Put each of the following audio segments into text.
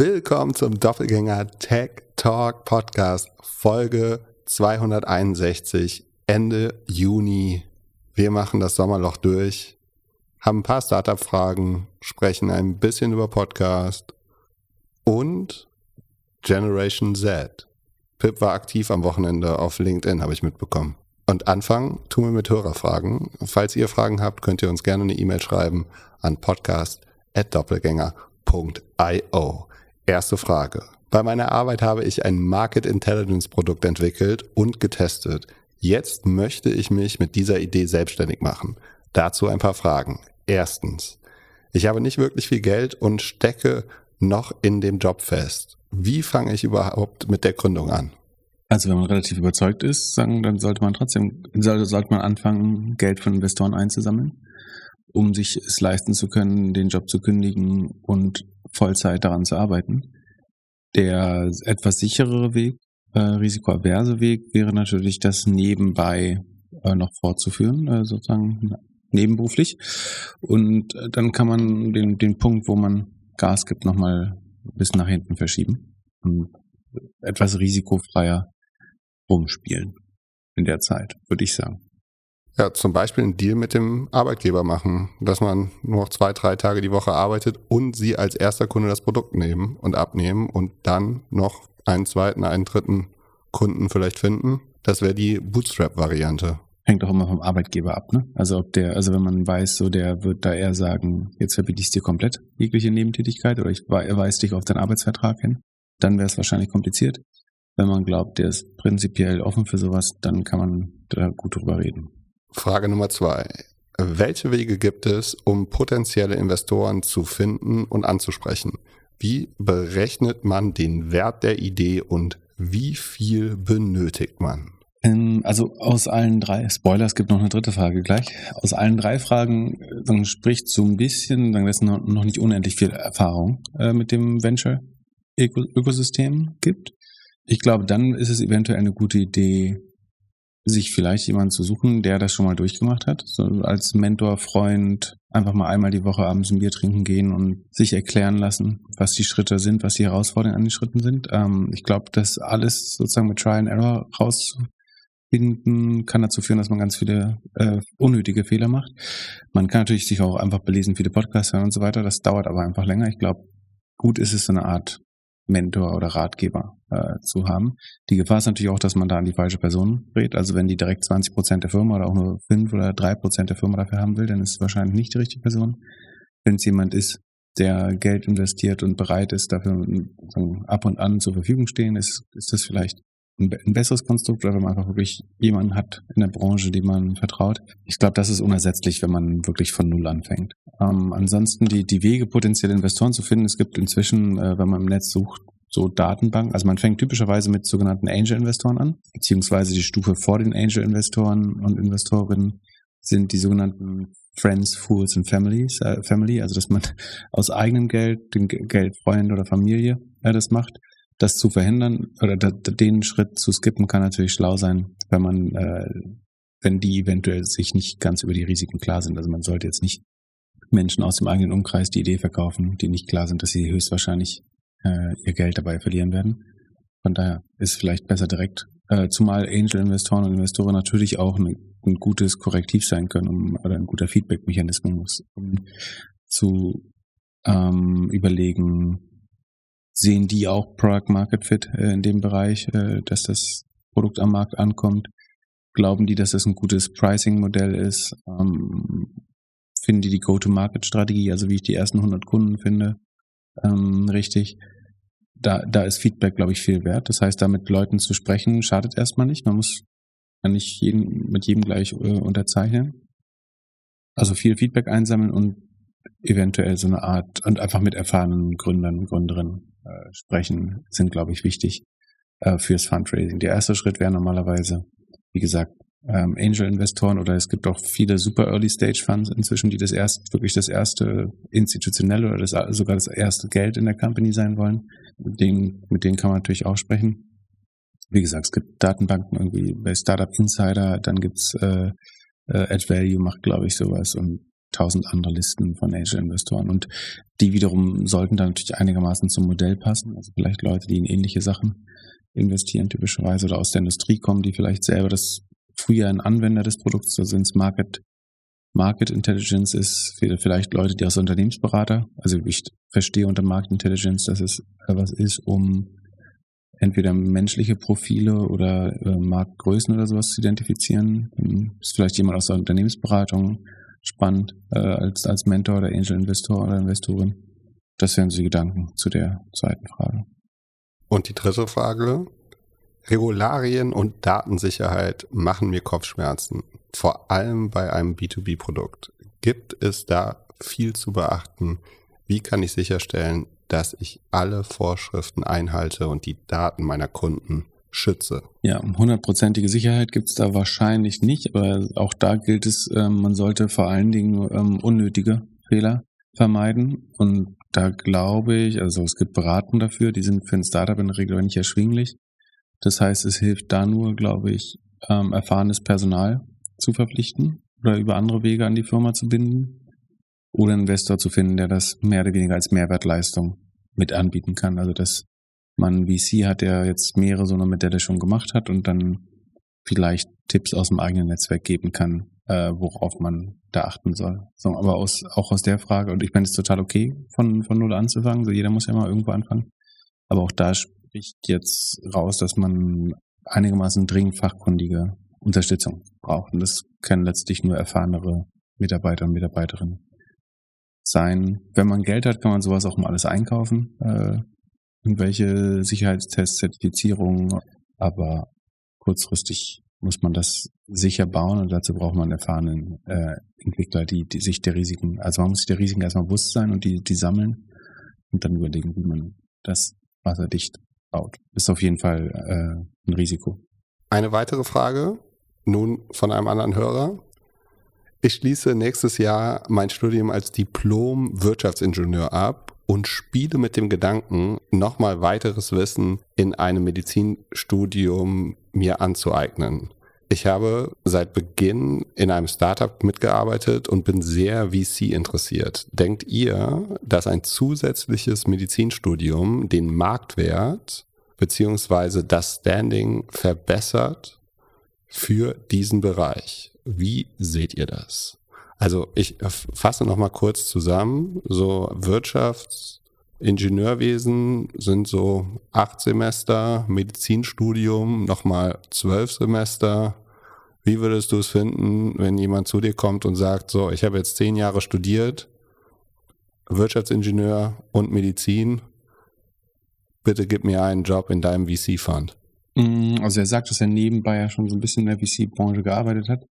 Willkommen zum Doppelgänger Tech Talk Podcast, Folge 261, Ende Juni. Wir machen das Sommerloch durch, haben ein paar Startup-Fragen, sprechen ein bisschen über Podcast und Generation Z. Pip war aktiv am Wochenende auf LinkedIn, habe ich mitbekommen. Und anfangen tun wir mit Hörerfragen. Falls ihr Fragen habt, könnt ihr uns gerne eine E-Mail schreiben an podcast.doppelgänger.io. Erste Frage. Bei meiner Arbeit habe ich ein Market Intelligence Produkt entwickelt und getestet. Jetzt möchte ich mich mit dieser Idee selbstständig machen. Dazu ein paar Fragen. Erstens. Ich habe nicht wirklich viel Geld und stecke noch in dem Job fest. Wie fange ich überhaupt mit der Gründung an? Also wenn man relativ überzeugt ist, dann sollte man trotzdem, sollte man anfangen, Geld von Investoren einzusammeln, um sich es leisten zu können, den Job zu kündigen und Vollzeit daran zu arbeiten. Der etwas sicherere Weg, äh, risikoaverse Weg wäre natürlich, das nebenbei äh, noch fortzuführen, äh, sozusagen nebenberuflich. Und äh, dann kann man den, den Punkt, wo man Gas gibt, nochmal bis nach hinten verschieben und etwas risikofreier rumspielen in der Zeit, würde ich sagen. Ja, zum Beispiel einen Deal mit dem Arbeitgeber machen, dass man nur noch zwei, drei Tage die Woche arbeitet und sie als erster Kunde das Produkt nehmen und abnehmen und dann noch einen zweiten, einen dritten Kunden vielleicht finden. Das wäre die Bootstrap-Variante. Hängt auch immer vom Arbeitgeber ab, ne? Also ob der, also wenn man weiß, so der wird da eher sagen, jetzt verbiete ich dir komplett, jegliche Nebentätigkeit, oder ich weise dich auf deinen Arbeitsvertrag hin, dann wäre es wahrscheinlich kompliziert. Wenn man glaubt, der ist prinzipiell offen für sowas, dann kann man da gut drüber reden. Frage Nummer zwei. Welche Wege gibt es, um potenzielle Investoren zu finden und anzusprechen? Wie berechnet man den Wert der Idee und wie viel benötigt man? Ähm, also aus allen drei, Spoiler, es gibt noch eine dritte Frage gleich. Aus allen drei Fragen dann spricht so ein bisschen, dann ist noch nicht unendlich viel Erfahrung äh, mit dem Venture-Ökosystem gibt. Ich glaube, dann ist es eventuell eine gute Idee, sich vielleicht jemanden zu suchen, der das schon mal durchgemacht hat. So als Mentor, Freund, einfach mal einmal die Woche abends ein Bier trinken gehen und sich erklären lassen, was die Schritte sind, was die Herausforderungen an den Schritten sind. Ähm, ich glaube, das alles sozusagen mit Try and Error rausfinden kann dazu führen, dass man ganz viele äh, unnötige Fehler macht. Man kann natürlich sich auch einfach belesen, viele Podcasts hören und so weiter. Das dauert aber einfach länger. Ich glaube, gut ist es so eine Art Mentor oder Ratgeber äh, zu haben. Die Gefahr ist natürlich auch, dass man da an die falsche Person redet. Also wenn die direkt 20 Prozent der Firma oder auch nur 5 oder 3 Prozent der Firma dafür haben will, dann ist es wahrscheinlich nicht die richtige Person. Wenn es jemand ist, der Geld investiert und bereit ist, dafür ab und an zur Verfügung stehen, ist, ist das vielleicht ein, besseres Konstrukt, oder wenn man einfach wirklich jemanden hat in der Branche, dem man vertraut. Ich glaube, das ist unersetzlich, wenn man wirklich von Null anfängt. Ähm, ansonsten die, die Wege, potenzielle Investoren zu finden. Es gibt inzwischen, äh, wenn man im Netz sucht, so Datenbanken. Also man fängt typischerweise mit sogenannten Angel-Investoren an, beziehungsweise die Stufe vor den Angel-Investoren und Investorinnen sind die sogenannten Friends, Fools and Families, äh, Family, also dass man aus eigenem Geld, dem Geld Freund oder Familie äh, das macht. Das zu verhindern oder den Schritt zu skippen kann natürlich schlau sein, wenn man, äh, wenn die eventuell sich nicht ganz über die Risiken klar sind. Also man sollte jetzt nicht Menschen aus dem eigenen Umkreis die Idee verkaufen, die nicht klar sind, dass sie höchstwahrscheinlich äh, ihr Geld dabei verlieren werden. Von daher ist vielleicht besser direkt, äh, zumal Angel-Investoren und Investoren natürlich auch ein, ein, gutes Korrektiv sein können um, oder ein guter Feedback-Mechanismus, um zu ähm, überlegen, sehen die auch Product Market Fit äh, in dem Bereich, äh, dass das Produkt am Markt ankommt? Glauben die, dass das ein gutes Pricing-Modell ist? Ähm, finden die die Go-to-Market-Strategie, also wie ich die ersten 100 Kunden finde, ähm, richtig? Da, da ist Feedback, glaube ich, viel wert. Das heißt, da mit Leuten zu sprechen, schadet erstmal nicht. Man muss nicht jeden, mit jedem gleich äh, unterzeichnen. Also viel Feedback einsammeln und eventuell so eine Art und einfach mit erfahrenen Gründern Gründerinnen äh, sprechen, sind, glaube ich, wichtig äh, fürs Fundraising. Der erste Schritt wäre normalerweise, wie gesagt, ähm, Angel-Investoren oder es gibt auch viele super Early-Stage-Funds inzwischen, die das erst wirklich das erste institutionelle oder das, sogar das erste Geld in der Company sein wollen. Mit denen, mit denen kann man natürlich auch sprechen. Wie gesagt, es gibt Datenbanken irgendwie bei Startup Insider, dann gibt's äh, äh, Add Value macht, glaube ich, sowas und tausend andere Listen von Angel-Investoren. Und die wiederum sollten dann natürlich einigermaßen zum Modell passen. Also vielleicht Leute, die in ähnliche Sachen investieren typischerweise oder aus der Industrie kommen, die vielleicht selber das früher ein Anwender des Produkts, sind Market, Market Intelligence ist vielleicht Leute, die aus Unternehmensberater, also ich verstehe unter Market Intelligence, dass es was ist, um entweder menschliche Profile oder äh, Marktgrößen oder sowas zu identifizieren. Dann ist vielleicht jemand aus der Unternehmensberatung spannend äh, als, als Mentor oder Angel Investor oder Investorin. Das wären so die Gedanken zu der zweiten Frage. Und die dritte Frage. Regularien und Datensicherheit machen mir Kopfschmerzen, vor allem bei einem B2B-Produkt. Gibt es da viel zu beachten? Wie kann ich sicherstellen, dass ich alle Vorschriften einhalte und die Daten meiner Kunden schütze? Ja, hundertprozentige Sicherheit gibt es da wahrscheinlich nicht, aber auch da gilt es, ähm, man sollte vor allen Dingen ähm, unnötige Fehler vermeiden. Und da glaube ich, also es gibt Beratung dafür, die sind für ein Startup in der Regel nicht erschwinglich. Das heißt, es hilft da nur, glaube ich, ähm, erfahrenes Personal zu verpflichten oder über andere Wege an die Firma zu binden oder einen Investor zu finden, der das mehr oder weniger als Mehrwertleistung mit anbieten kann. Also dass man VC hat, der jetzt mehrere so mit der das schon gemacht hat und dann vielleicht Tipps aus dem eigenen Netzwerk geben kann, äh, worauf man da achten soll. So, aber aus, auch aus der Frage, und ich meine, es ist total okay, von, von null anzufangen, so jeder muss ja mal irgendwo anfangen. Aber auch da spricht jetzt raus, dass man einigermaßen dringend fachkundige Unterstützung braucht. Und das können letztlich nur erfahrenere Mitarbeiter und Mitarbeiterinnen sein. Wenn man Geld hat, kann man sowas auch mal alles einkaufen. Äh, irgendwelche Sicherheitstests, Zertifizierungen. Aber kurzfristig muss man das sicher bauen und dazu braucht man erfahrenen äh, Entwickler, die, die sich der Risiken, also man muss sich der Risiken erstmal bewusst sein und die, die sammeln und dann überlegen, wie man das wasserdicht baut. Ist auf jeden Fall äh, ein Risiko. Eine weitere Frage, nun von einem anderen Hörer. Ich schließe nächstes Jahr mein Studium als Diplom-Wirtschaftsingenieur ab und spiele mit dem Gedanken, nochmal weiteres Wissen in einem Medizinstudium mir anzueignen. Ich habe seit Beginn in einem Startup mitgearbeitet und bin sehr VC interessiert. Denkt ihr, dass ein zusätzliches Medizinstudium den Marktwert beziehungsweise das Standing verbessert für diesen Bereich? Wie seht ihr das? Also ich fasse noch mal kurz zusammen. So Wirtschafts, Ingenieurwesen sind so acht Semester, Medizinstudium nochmal zwölf Semester. Wie würdest du es finden, wenn jemand zu dir kommt und sagt, so, ich habe jetzt zehn Jahre studiert, Wirtschaftsingenieur und Medizin, bitte gib mir einen Job in deinem VC-Fund? Mm, also er sagt, dass er nebenbei ja schon so ein bisschen in der VC-Branche gearbeitet hat.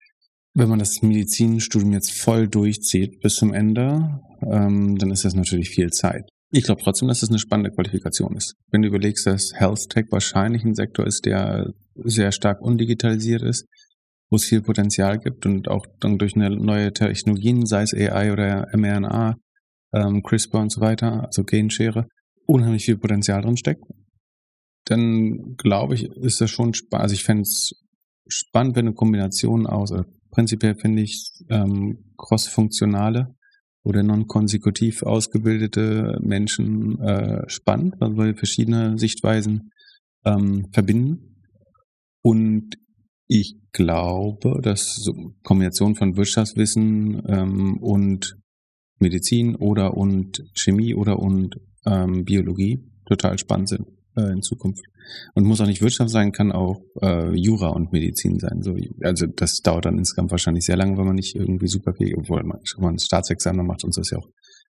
Wenn man das Medizinstudium jetzt voll durchzieht bis zum Ende, ähm, dann ist das natürlich viel Zeit. Ich glaube trotzdem, dass das eine spannende Qualifikation ist. Wenn du überlegst, dass Health Tech wahrscheinlich ein Sektor ist, der sehr stark undigitalisiert ist, wo es viel Potenzial gibt und auch dann durch neue Technologien, sei es AI oder mRNA, ähm, CRISPR und so weiter, also Genschere, unheimlich viel Potenzial drin steckt, dann glaube ich, ist das schon spannend. Also ich fände es spannend, wenn eine Kombination aus, also prinzipiell finde ich ähm, cross-funktionale oder non-konsekutiv ausgebildete Menschen äh, spannend, weil wir verschiedene Sichtweisen ähm, verbinden. Und ich glaube, dass so Kombination von Wirtschaftswissen ähm, und Medizin oder und Chemie oder und ähm, Biologie total spannend sind äh, in Zukunft. Und muss auch nicht Wirtschaft sein, kann auch äh, Jura und Medizin sein. So, also das dauert dann insgesamt wahrscheinlich sehr lange, wenn man nicht irgendwie super viel, obwohl man, wenn man ein Staatsexamen macht, uns das ja auch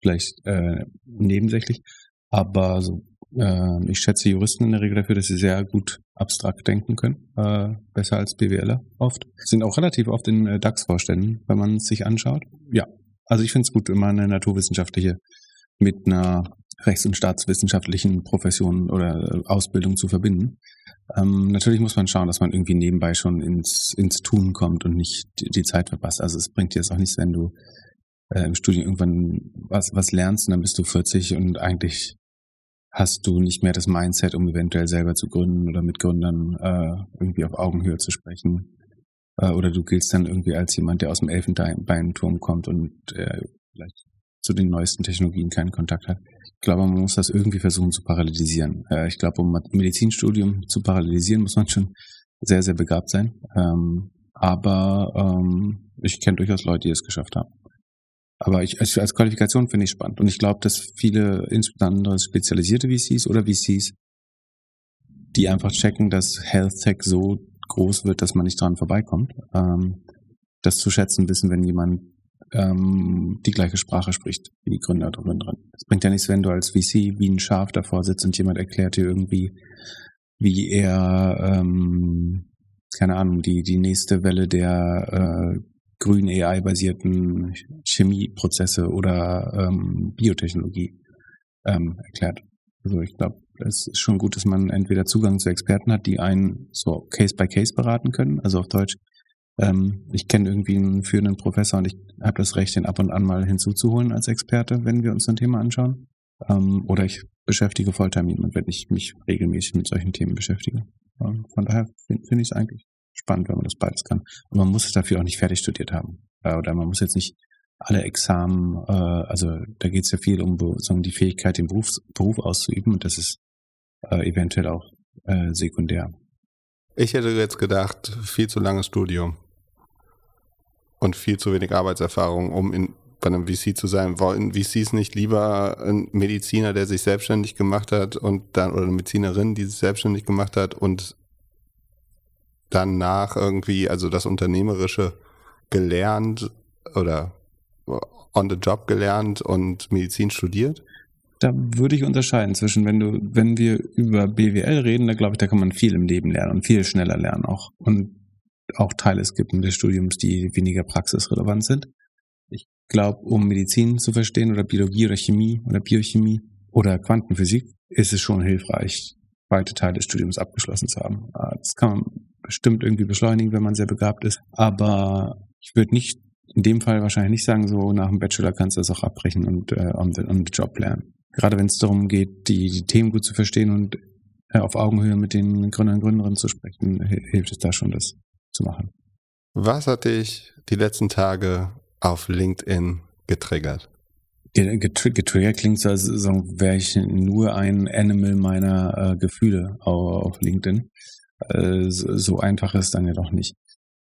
vielleicht äh, nebensächlich. Aber so, äh, ich schätze Juristen in der Regel dafür, dass sie sehr gut abstrakt denken können, äh, besser als BWLer oft. Sind auch relativ oft in äh, DAX-Vorständen, wenn man es sich anschaut. Ja, also ich finde es gut, immer eine naturwissenschaftliche mit einer rechts- und staatswissenschaftlichen Professionen oder äh, Ausbildung zu verbinden. Ähm, natürlich muss man schauen, dass man irgendwie nebenbei schon ins, ins Tun kommt und nicht die, die Zeit verpasst. Also es bringt dir jetzt auch nichts, wenn du äh, im Studium irgendwann was, was lernst und dann bist du 40 und eigentlich hast du nicht mehr das Mindset, um eventuell selber zu gründen oder mit Gründern äh, irgendwie auf Augenhöhe zu sprechen. Äh, oder du giltst dann irgendwie als jemand, der aus dem Elfenbeinturm kommt und äh, vielleicht zu den neuesten Technologien keinen Kontakt hat. Ich glaube, man muss das irgendwie versuchen zu parallelisieren. Äh, ich glaube, um Medizinstudium zu parallelisieren, muss man schon sehr, sehr begabt sein. Ähm, aber ähm, ich kenne durchaus Leute, die es geschafft haben. Aber ich, als, Qualifikation finde ich spannend. Und ich glaube, dass viele, insbesondere spezialisierte VCs oder VCs, die einfach checken, dass Health Tech so groß wird, dass man nicht dran vorbeikommt, ähm, das zu schätzen wissen, wenn jemand ähm, die gleiche Sprache spricht wie die Gründer oder Gründerin. Es bringt ja nichts, wenn du als VC wie ein Schaf davor sitzt und jemand erklärt dir irgendwie, wie er, ähm, keine Ahnung, die, die nächste Welle der äh, grün AI-basierten Chemieprozesse oder ähm, Biotechnologie ähm, erklärt. Also ich glaube, es ist schon gut, dass man entweder Zugang zu Experten hat, die einen so Case by Case beraten können, also auf Deutsch. Ähm, ich kenne irgendwie einen führenden Professor und ich habe das Recht, den ab und an mal hinzuzuholen als Experte, wenn wir uns ein Thema anschauen. Ähm, oder ich beschäftige Volltime jemand, wenn ich mich regelmäßig mit solchen Themen beschäftige. Ähm, von daher finde find ich es eigentlich spannend, wenn man das beides kann. Und man muss es dafür auch nicht fertig studiert haben. Äh, oder man muss jetzt nicht alle Examen, äh, also da geht es ja viel um sagen, die Fähigkeit, den Beruf, Beruf auszuüben und das ist äh, eventuell auch äh, sekundär. Ich hätte jetzt gedacht, viel zu langes Studium und viel zu wenig Arbeitserfahrung, um in, bei einem VC zu sein. Wollen VCs nicht lieber ein Mediziner, der sich selbstständig gemacht hat und dann, oder eine Medizinerin, die sich selbstständig gemacht hat und danach irgendwie, also das Unternehmerische gelernt oder on the job gelernt und Medizin studiert? Da würde ich unterscheiden zwischen, wenn du, wenn wir über BWL reden, da glaube ich, da kann man viel im Leben lernen und viel schneller lernen auch. Und auch Teile skippen des Studiums, die weniger praxisrelevant sind. Ich glaube, um Medizin zu verstehen oder Biologie oder Chemie oder Biochemie oder Quantenphysik, ist es schon hilfreich, weite Teile des Studiums abgeschlossen zu haben. Ah, das kann man bestimmt irgendwie beschleunigen, wenn man sehr begabt ist. Aber ich würde nicht in dem Fall wahrscheinlich nicht sagen, so nach dem Bachelor kannst du das auch abbrechen und äh, on, the, on the job lernen. Gerade wenn es darum geht, die, die Themen gut zu verstehen und äh, auf Augenhöhe mit den Gründern und Gründerinnen zu sprechen, hilft es da schon, das zu machen. Was hat dich die letzten Tage auf LinkedIn getriggert? Getriggert klingt so, als wäre ich nur ein Animal meiner äh, Gefühle auf LinkedIn. Äh, so, so einfach ist dann ja doch nicht.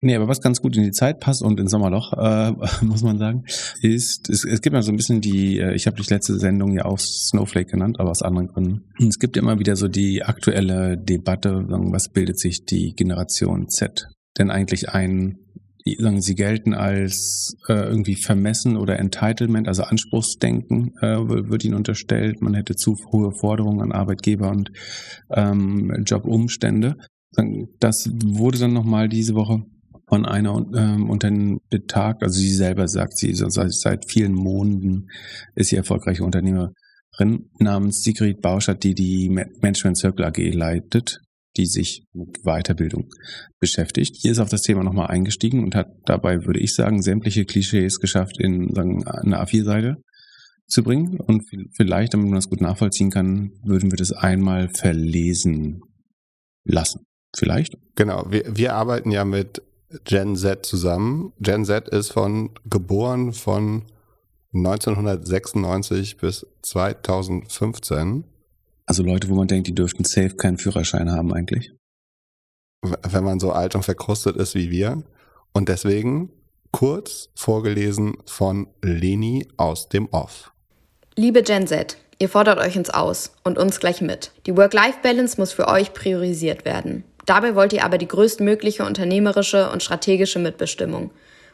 Nee, aber was ganz gut in die Zeit passt und ins Sommerloch, äh, muss man sagen, ist, es, es gibt ja so ein bisschen die, äh, ich habe die letzte Sendung ja auch Snowflake genannt, aber aus anderen Gründen. Es gibt immer wieder so die aktuelle Debatte, was bildet sich die Generation Z denn eigentlich ein, sagen sie gelten als äh, irgendwie vermessen oder Entitlement, also Anspruchsdenken äh, wird ihnen unterstellt. Man hätte zu hohe Forderungen an Arbeitgeber und ähm, Jobumstände. Das wurde dann nochmal diese Woche von einer ähm, Unternehmen betagt. Also sie selber sagt, sie seit, seit vielen Monaten ist sie erfolgreiche Unternehmerin namens Sigrid Bauschert, die die Management Circle AG leitet die sich mit Weiterbildung beschäftigt. Hier ist auf das Thema nochmal eingestiegen und hat dabei, würde ich sagen, sämtliche Klischees geschafft, in eine A4-Seite zu bringen. Und vielleicht, damit man das gut nachvollziehen kann, würden wir das einmal verlesen lassen. Vielleicht? Genau, wir, wir arbeiten ja mit Gen Z zusammen. Gen Z ist von geboren von 1996 bis 2015. Also Leute, wo man denkt, die dürften safe keinen Führerschein haben eigentlich. Wenn man so alt und verkrustet ist wie wir. Und deswegen kurz vorgelesen von Leni aus dem Off. Liebe Gen Z, ihr fordert euch ins Aus und uns gleich mit. Die Work-Life-Balance muss für euch priorisiert werden. Dabei wollt ihr aber die größtmögliche unternehmerische und strategische Mitbestimmung.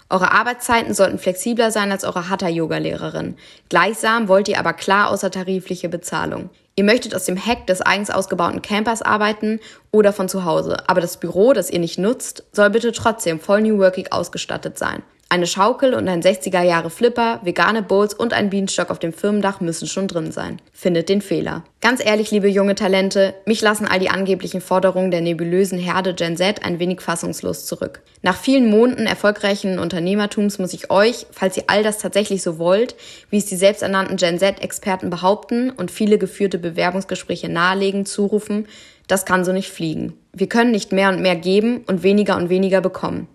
Eure Arbeitszeiten sollten flexibler sein als eure Hatha-Yoga-Lehrerin. Gleichsam wollt ihr aber klar außertarifliche Bezahlung. Ihr möchtet aus dem Heck des eigens ausgebauten Campers arbeiten oder von zu Hause, aber das Büro, das ihr nicht nutzt, soll bitte trotzdem voll New Working ausgestattet sein. Eine Schaukel und ein 60er Jahre Flipper, vegane Bowls und ein Bienenstock auf dem Firmendach müssen schon drin sein. Findet den Fehler. Ganz ehrlich, liebe junge Talente, mich lassen all die angeblichen Forderungen der nebulösen Herde Gen Z ein wenig fassungslos zurück. Nach vielen Monaten erfolgreichen Unternehmertums muss ich euch, falls ihr all das tatsächlich so wollt, wie es die selbsternannten Gen Z-Experten behaupten und viele geführte Bewerbungsgespräche nahelegen, zurufen, das kann so nicht fliegen. Wir können nicht mehr und mehr geben und weniger und weniger bekommen.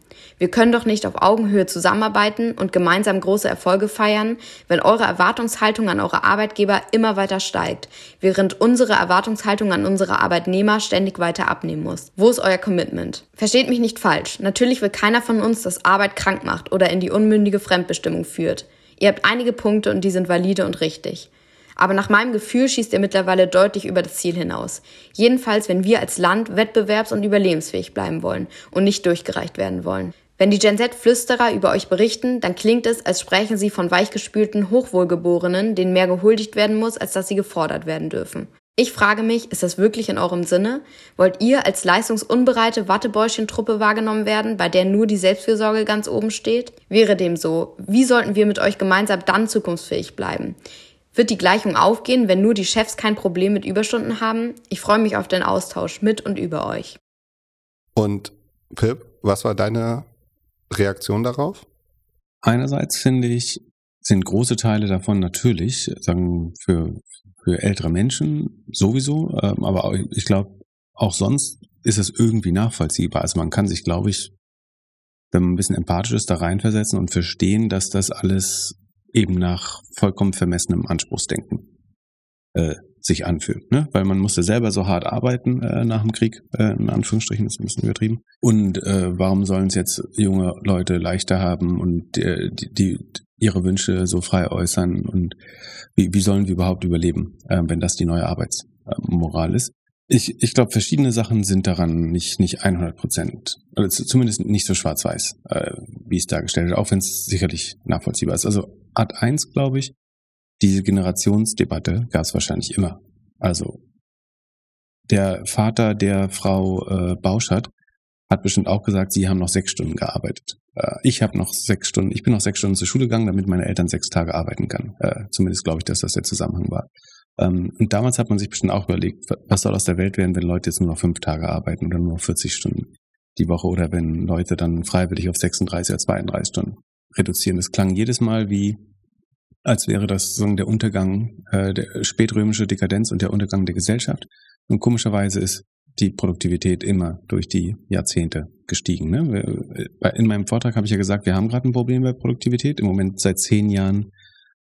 Wir können doch nicht auf Augenhöhe zusammenarbeiten und gemeinsam große Erfolge feiern, wenn eure Erwartungshaltung an eure Arbeitgeber immer weiter steigt, während unsere Erwartungshaltung an unsere Arbeitnehmer ständig weiter abnehmen muss. Wo ist euer Commitment? Versteht mich nicht falsch. Natürlich will keiner von uns, dass Arbeit krank macht oder in die unmündige Fremdbestimmung führt. Ihr habt einige Punkte und die sind valide und richtig. Aber nach meinem Gefühl schießt ihr mittlerweile deutlich über das Ziel hinaus. Jedenfalls, wenn wir als Land wettbewerbs- und überlebensfähig bleiben wollen und nicht durchgereicht werden wollen. Wenn die Gen Z-Flüsterer über euch berichten, dann klingt es, als sprechen sie von weichgespülten Hochwohlgeborenen, denen mehr gehuldigt werden muss, als dass sie gefordert werden dürfen. Ich frage mich, ist das wirklich in eurem Sinne? Wollt ihr als leistungsunbereite Wattebäuschen-Truppe wahrgenommen werden, bei der nur die Selbstfürsorge ganz oben steht? Wäre dem so, wie sollten wir mit euch gemeinsam dann zukunftsfähig bleiben? Wird die Gleichung aufgehen, wenn nur die Chefs kein Problem mit Überstunden haben? Ich freue mich auf den Austausch mit und über euch. Und Pip, was war deine Reaktion darauf? Einerseits finde ich, sind große Teile davon natürlich, sagen für, für ältere Menschen sowieso, ähm, aber ich glaube, auch sonst ist es irgendwie nachvollziehbar. Also man kann sich, glaube ich, wenn man ein bisschen empathisch ist, da reinversetzen und verstehen, dass das alles eben nach vollkommen vermessenem Anspruchsdenken äh, sich anfühlt. Ne? Weil man musste selber so hart arbeiten äh, nach dem Krieg, äh, in Anführungsstrichen, ist ein bisschen übertrieben. Und äh, warum sollen es jetzt junge Leute leichter haben und äh, die, die ihre Wünsche so frei äußern und wie, wie sollen wir überhaupt überleben, äh, wenn das die neue Arbeitsmoral ist? Ich, ich glaube, verschiedene Sachen sind daran nicht, nicht 100 Prozent, also zumindest nicht so schwarz-weiß, äh, wie es dargestellt wird, auch wenn es sicherlich nachvollziehbar ist. Also Art 1, glaube ich, diese Generationsdebatte gab es wahrscheinlich immer. Also der Vater der Frau äh, Bauschert hat bestimmt auch gesagt, sie haben noch sechs Stunden gearbeitet. Äh, ich habe noch sechs Stunden, ich bin noch sechs Stunden zur Schule gegangen, damit meine Eltern sechs Tage arbeiten kann. Äh, zumindest glaube ich, dass das der Zusammenhang war. Ähm, und damals hat man sich bestimmt auch überlegt, was soll aus der Welt werden, wenn Leute jetzt nur noch fünf Tage arbeiten oder nur noch 40 Stunden die Woche oder wenn Leute dann freiwillig auf 36 oder 32 Stunden reduzieren. Das klang jedes Mal wie, als wäre das so der Untergang, äh, der spätrömische Dekadenz und der Untergang der Gesellschaft. Und komischerweise ist die Produktivität immer durch die Jahrzehnte gestiegen. Ne? In meinem Vortrag habe ich ja gesagt, wir haben gerade ein Problem bei Produktivität. Im Moment seit zehn Jahren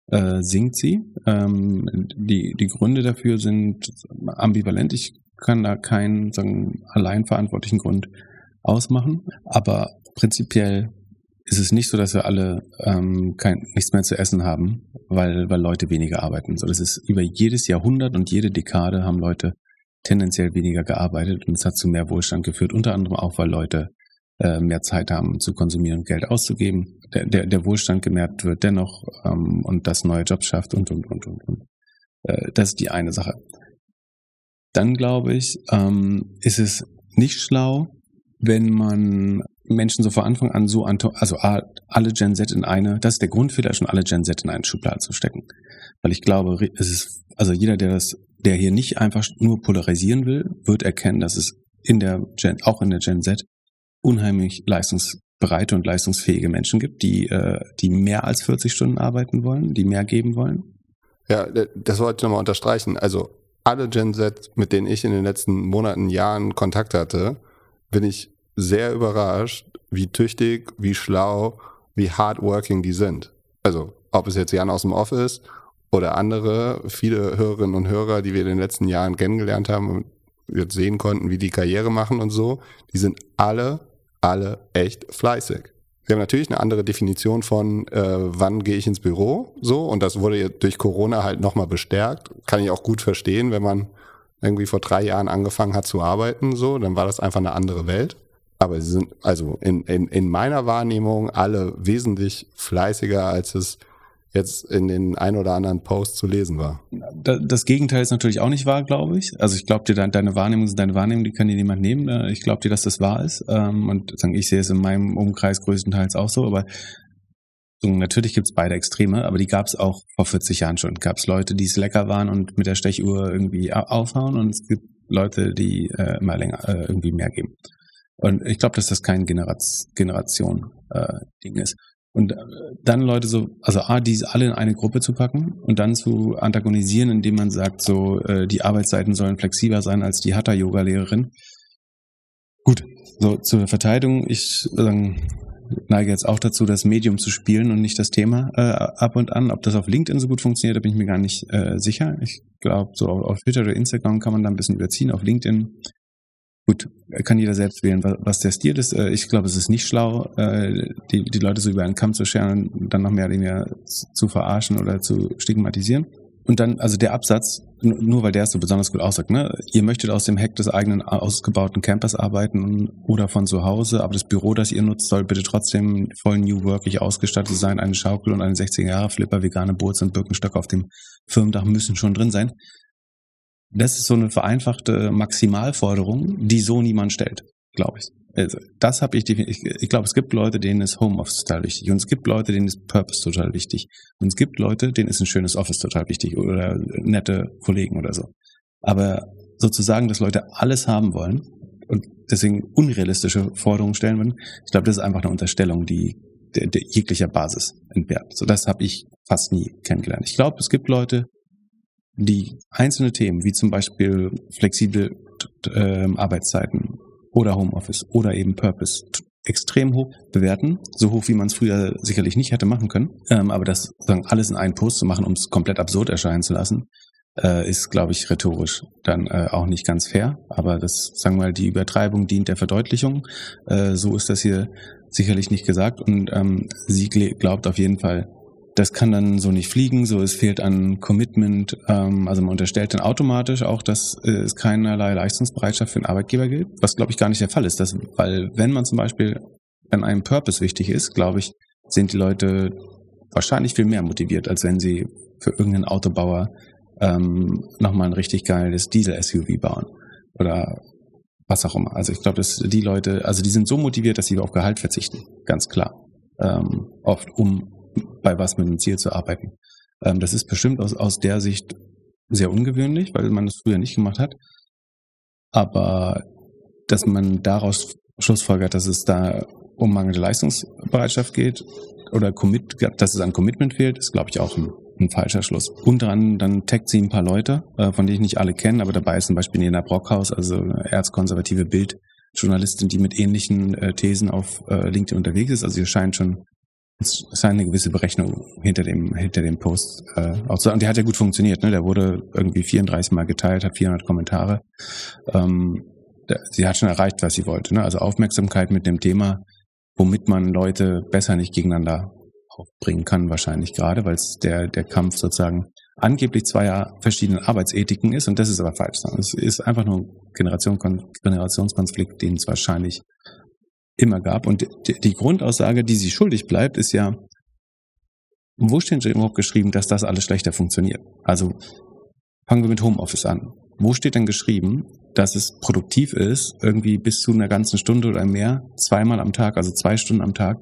äh, sinkt sie. Ähm, die, die Gründe dafür sind ambivalent. Ich kann da keinen sagen, allein verantwortlichen Grund ausmachen. Aber prinzipiell ist es nicht so, dass wir alle ähm, kein, nichts mehr zu essen haben, weil, weil Leute weniger arbeiten. So, das ist über jedes Jahrhundert und jede Dekade haben Leute tendenziell weniger gearbeitet und es hat zu mehr Wohlstand geführt, unter anderem auch, weil Leute äh, mehr Zeit haben zu konsumieren und Geld auszugeben. Der, der, der Wohlstand gemerkt wird dennoch ähm, und das neue Jobs schafft und und und und. und. Äh, das ist die eine Sache. Dann glaube ich, ähm, ist es nicht schlau, wenn man Menschen so von Anfang an so, also alle Gen Z in eine, das ist der Grundfehler, schon alle Gen Z in eine Schublade zu stecken. Weil ich glaube, es ist, also jeder, der das, der hier nicht einfach nur polarisieren will, wird erkennen, dass es in der Gen, auch in der Gen Z unheimlich leistungsbereite und leistungsfähige Menschen gibt, die, äh, die mehr als 40 Stunden arbeiten wollen, die mehr geben wollen. Ja, das wollte ich nochmal unterstreichen. Also alle Gen Z, mit denen ich in den letzten Monaten, Jahren Kontakt hatte, bin ich sehr überrascht, wie tüchtig, wie schlau, wie hardworking die sind. Also, ob es jetzt Jan aus dem Office oder andere, viele Hörerinnen und Hörer, die wir in den letzten Jahren kennengelernt haben und jetzt sehen konnten, wie die Karriere machen und so, die sind alle, alle echt fleißig. Sie haben natürlich eine andere Definition von, äh, wann gehe ich ins Büro, so, und das wurde durch Corona halt nochmal bestärkt. Kann ich auch gut verstehen, wenn man irgendwie vor drei Jahren angefangen hat zu arbeiten, so, dann war das einfach eine andere Welt. Aber sie sind also in, in, in meiner Wahrnehmung alle wesentlich fleißiger, als es jetzt in den ein oder anderen Posts zu lesen war. Das Gegenteil ist natürlich auch nicht wahr, glaube ich. Also ich glaube dir, deine Wahrnehmung ist deine Wahrnehmung, die kann dir niemand nehmen. Äh, ich glaube dir, dass das wahr ist. Ähm, und ich sehe es in meinem Umkreis größtenteils auch so. Aber natürlich gibt es beide Extreme, aber die gab es auch vor 40 Jahren schon. Gab es Leute, die es lecker waren und mit der Stechuhr irgendwie aufhauen und es gibt Leute, die äh, immer länger äh, irgendwie mehr geben. Und ich glaube, dass das kein Generation äh, Ding ist. Und äh, dann Leute so, also A, diese alle in eine Gruppe zu packen und dann zu antagonisieren, indem man sagt, so, äh, die Arbeitszeiten sollen flexibler sein als die Hatha-Yoga-Lehrerin. Gut, so zur Verteidigung, ich, ähm, neige jetzt auch dazu, das Medium zu spielen und nicht das Thema äh, ab und an. Ob das auf LinkedIn so gut funktioniert, da bin ich mir gar nicht äh, sicher. Ich glaube, so auf Twitter oder Instagram kann man da ein bisschen überziehen. Auf LinkedIn, gut, kann jeder selbst wählen, was, der Stil ist. Äh, ich glaube, es ist nicht schlau, äh, die, die Leute so über einen Kamm zu scheren und dann noch mehr oder weniger zu verarschen oder zu stigmatisieren. Und dann, also der Absatz, nur weil der es so besonders gut aussagt, ne? Ihr möchtet aus dem Heck des eigenen ausgebauten Campers arbeiten oder von zu Hause, aber das Büro, das ihr nutzt, soll bitte trotzdem voll New Workig ausgestattet sein. Eine Schaukel und eine 60er-Jahre-Flipper, vegane Boots und Birkenstock auf dem Firmendach müssen schon drin sein. Das ist so eine vereinfachte Maximalforderung, die so niemand stellt, glaube ich. Also, das habe ich. Ich, ich glaube, es gibt Leute, denen ist Homeoffice total wichtig. Und es gibt Leute, denen ist Purpose total wichtig. Und es gibt Leute, denen ist ein schönes Office total wichtig oder nette Kollegen oder so. Aber sozusagen, dass Leute alles haben wollen und deswegen unrealistische Forderungen stellen würden, ich glaube, das ist einfach eine Unterstellung, die der, der jeglicher Basis entbehrt. So, das habe ich fast nie kennengelernt. Ich glaube, es gibt Leute, die einzelne Themen, wie zum Beispiel flexible äh, Arbeitszeiten oder Homeoffice oder eben Purpose extrem hoch bewerten, so hoch wie man es früher sicherlich nicht hätte machen können. Ähm, aber das sagen alles in einen Post zu machen, um es komplett absurd erscheinen zu lassen, äh, ist, glaube ich, rhetorisch dann äh, auch nicht ganz fair. Aber das, sagen wir mal, die Übertreibung dient der Verdeutlichung. Äh, so ist das hier sicherlich nicht gesagt. Und ähm, sie glaubt auf jeden Fall, das kann dann so nicht fliegen, so es fehlt an Commitment. Ähm, also man unterstellt dann automatisch auch, dass äh, es keinerlei Leistungsbereitschaft für den Arbeitgeber gilt, was glaube ich gar nicht der Fall ist. Das, weil wenn man zum Beispiel an einem Purpose wichtig ist, glaube ich, sind die Leute wahrscheinlich viel mehr motiviert, als wenn sie für irgendeinen Autobauer ähm, nochmal ein richtig geiles Diesel-SUV bauen oder was auch immer. Also ich glaube, dass die Leute, also die sind so motiviert, dass sie auf Gehalt verzichten, ganz klar. Ähm, oft um bei was mit dem Ziel zu arbeiten. Ähm, das ist bestimmt aus, aus der Sicht sehr ungewöhnlich, weil man das früher nicht gemacht hat. Aber dass man daraus schlussfolgert, dass es da um mangelnde Leistungsbereitschaft geht oder Commit, dass es an Commitment fehlt, ist, glaube ich, auch ein, ein falscher Schluss. Und dran, dann taggt sie ein paar Leute, äh, von denen ich nicht alle kenne, aber dabei ist zum Beispiel Nina Brockhaus, also erzkonservative Bildjournalistin, die mit ähnlichen äh, Thesen auf äh, LinkedIn unterwegs ist. Also sie scheint schon es scheint eine gewisse Berechnung hinter dem, hinter dem Post äh, Und der hat ja gut funktioniert. Ne? Der wurde irgendwie 34 Mal geteilt, hat 400 Kommentare. Ähm, sie hat schon erreicht, was sie wollte. Ne? Also Aufmerksamkeit mit dem Thema, womit man Leute besser nicht gegeneinander aufbringen kann, wahrscheinlich gerade, weil es der, der Kampf sozusagen angeblich zweier verschiedenen Arbeitsethiken ist. Und das ist aber falsch. Es ist einfach nur ein Generation, Generationskonflikt, den es wahrscheinlich immer gab. Und die, Grundaussage, die sie schuldig bleibt, ist ja, wo steht denn überhaupt geschrieben, dass das alles schlechter funktioniert? Also fangen wir mit Homeoffice an. Wo steht denn geschrieben, dass es produktiv ist, irgendwie bis zu einer ganzen Stunde oder mehr, zweimal am Tag, also zwei Stunden am Tag,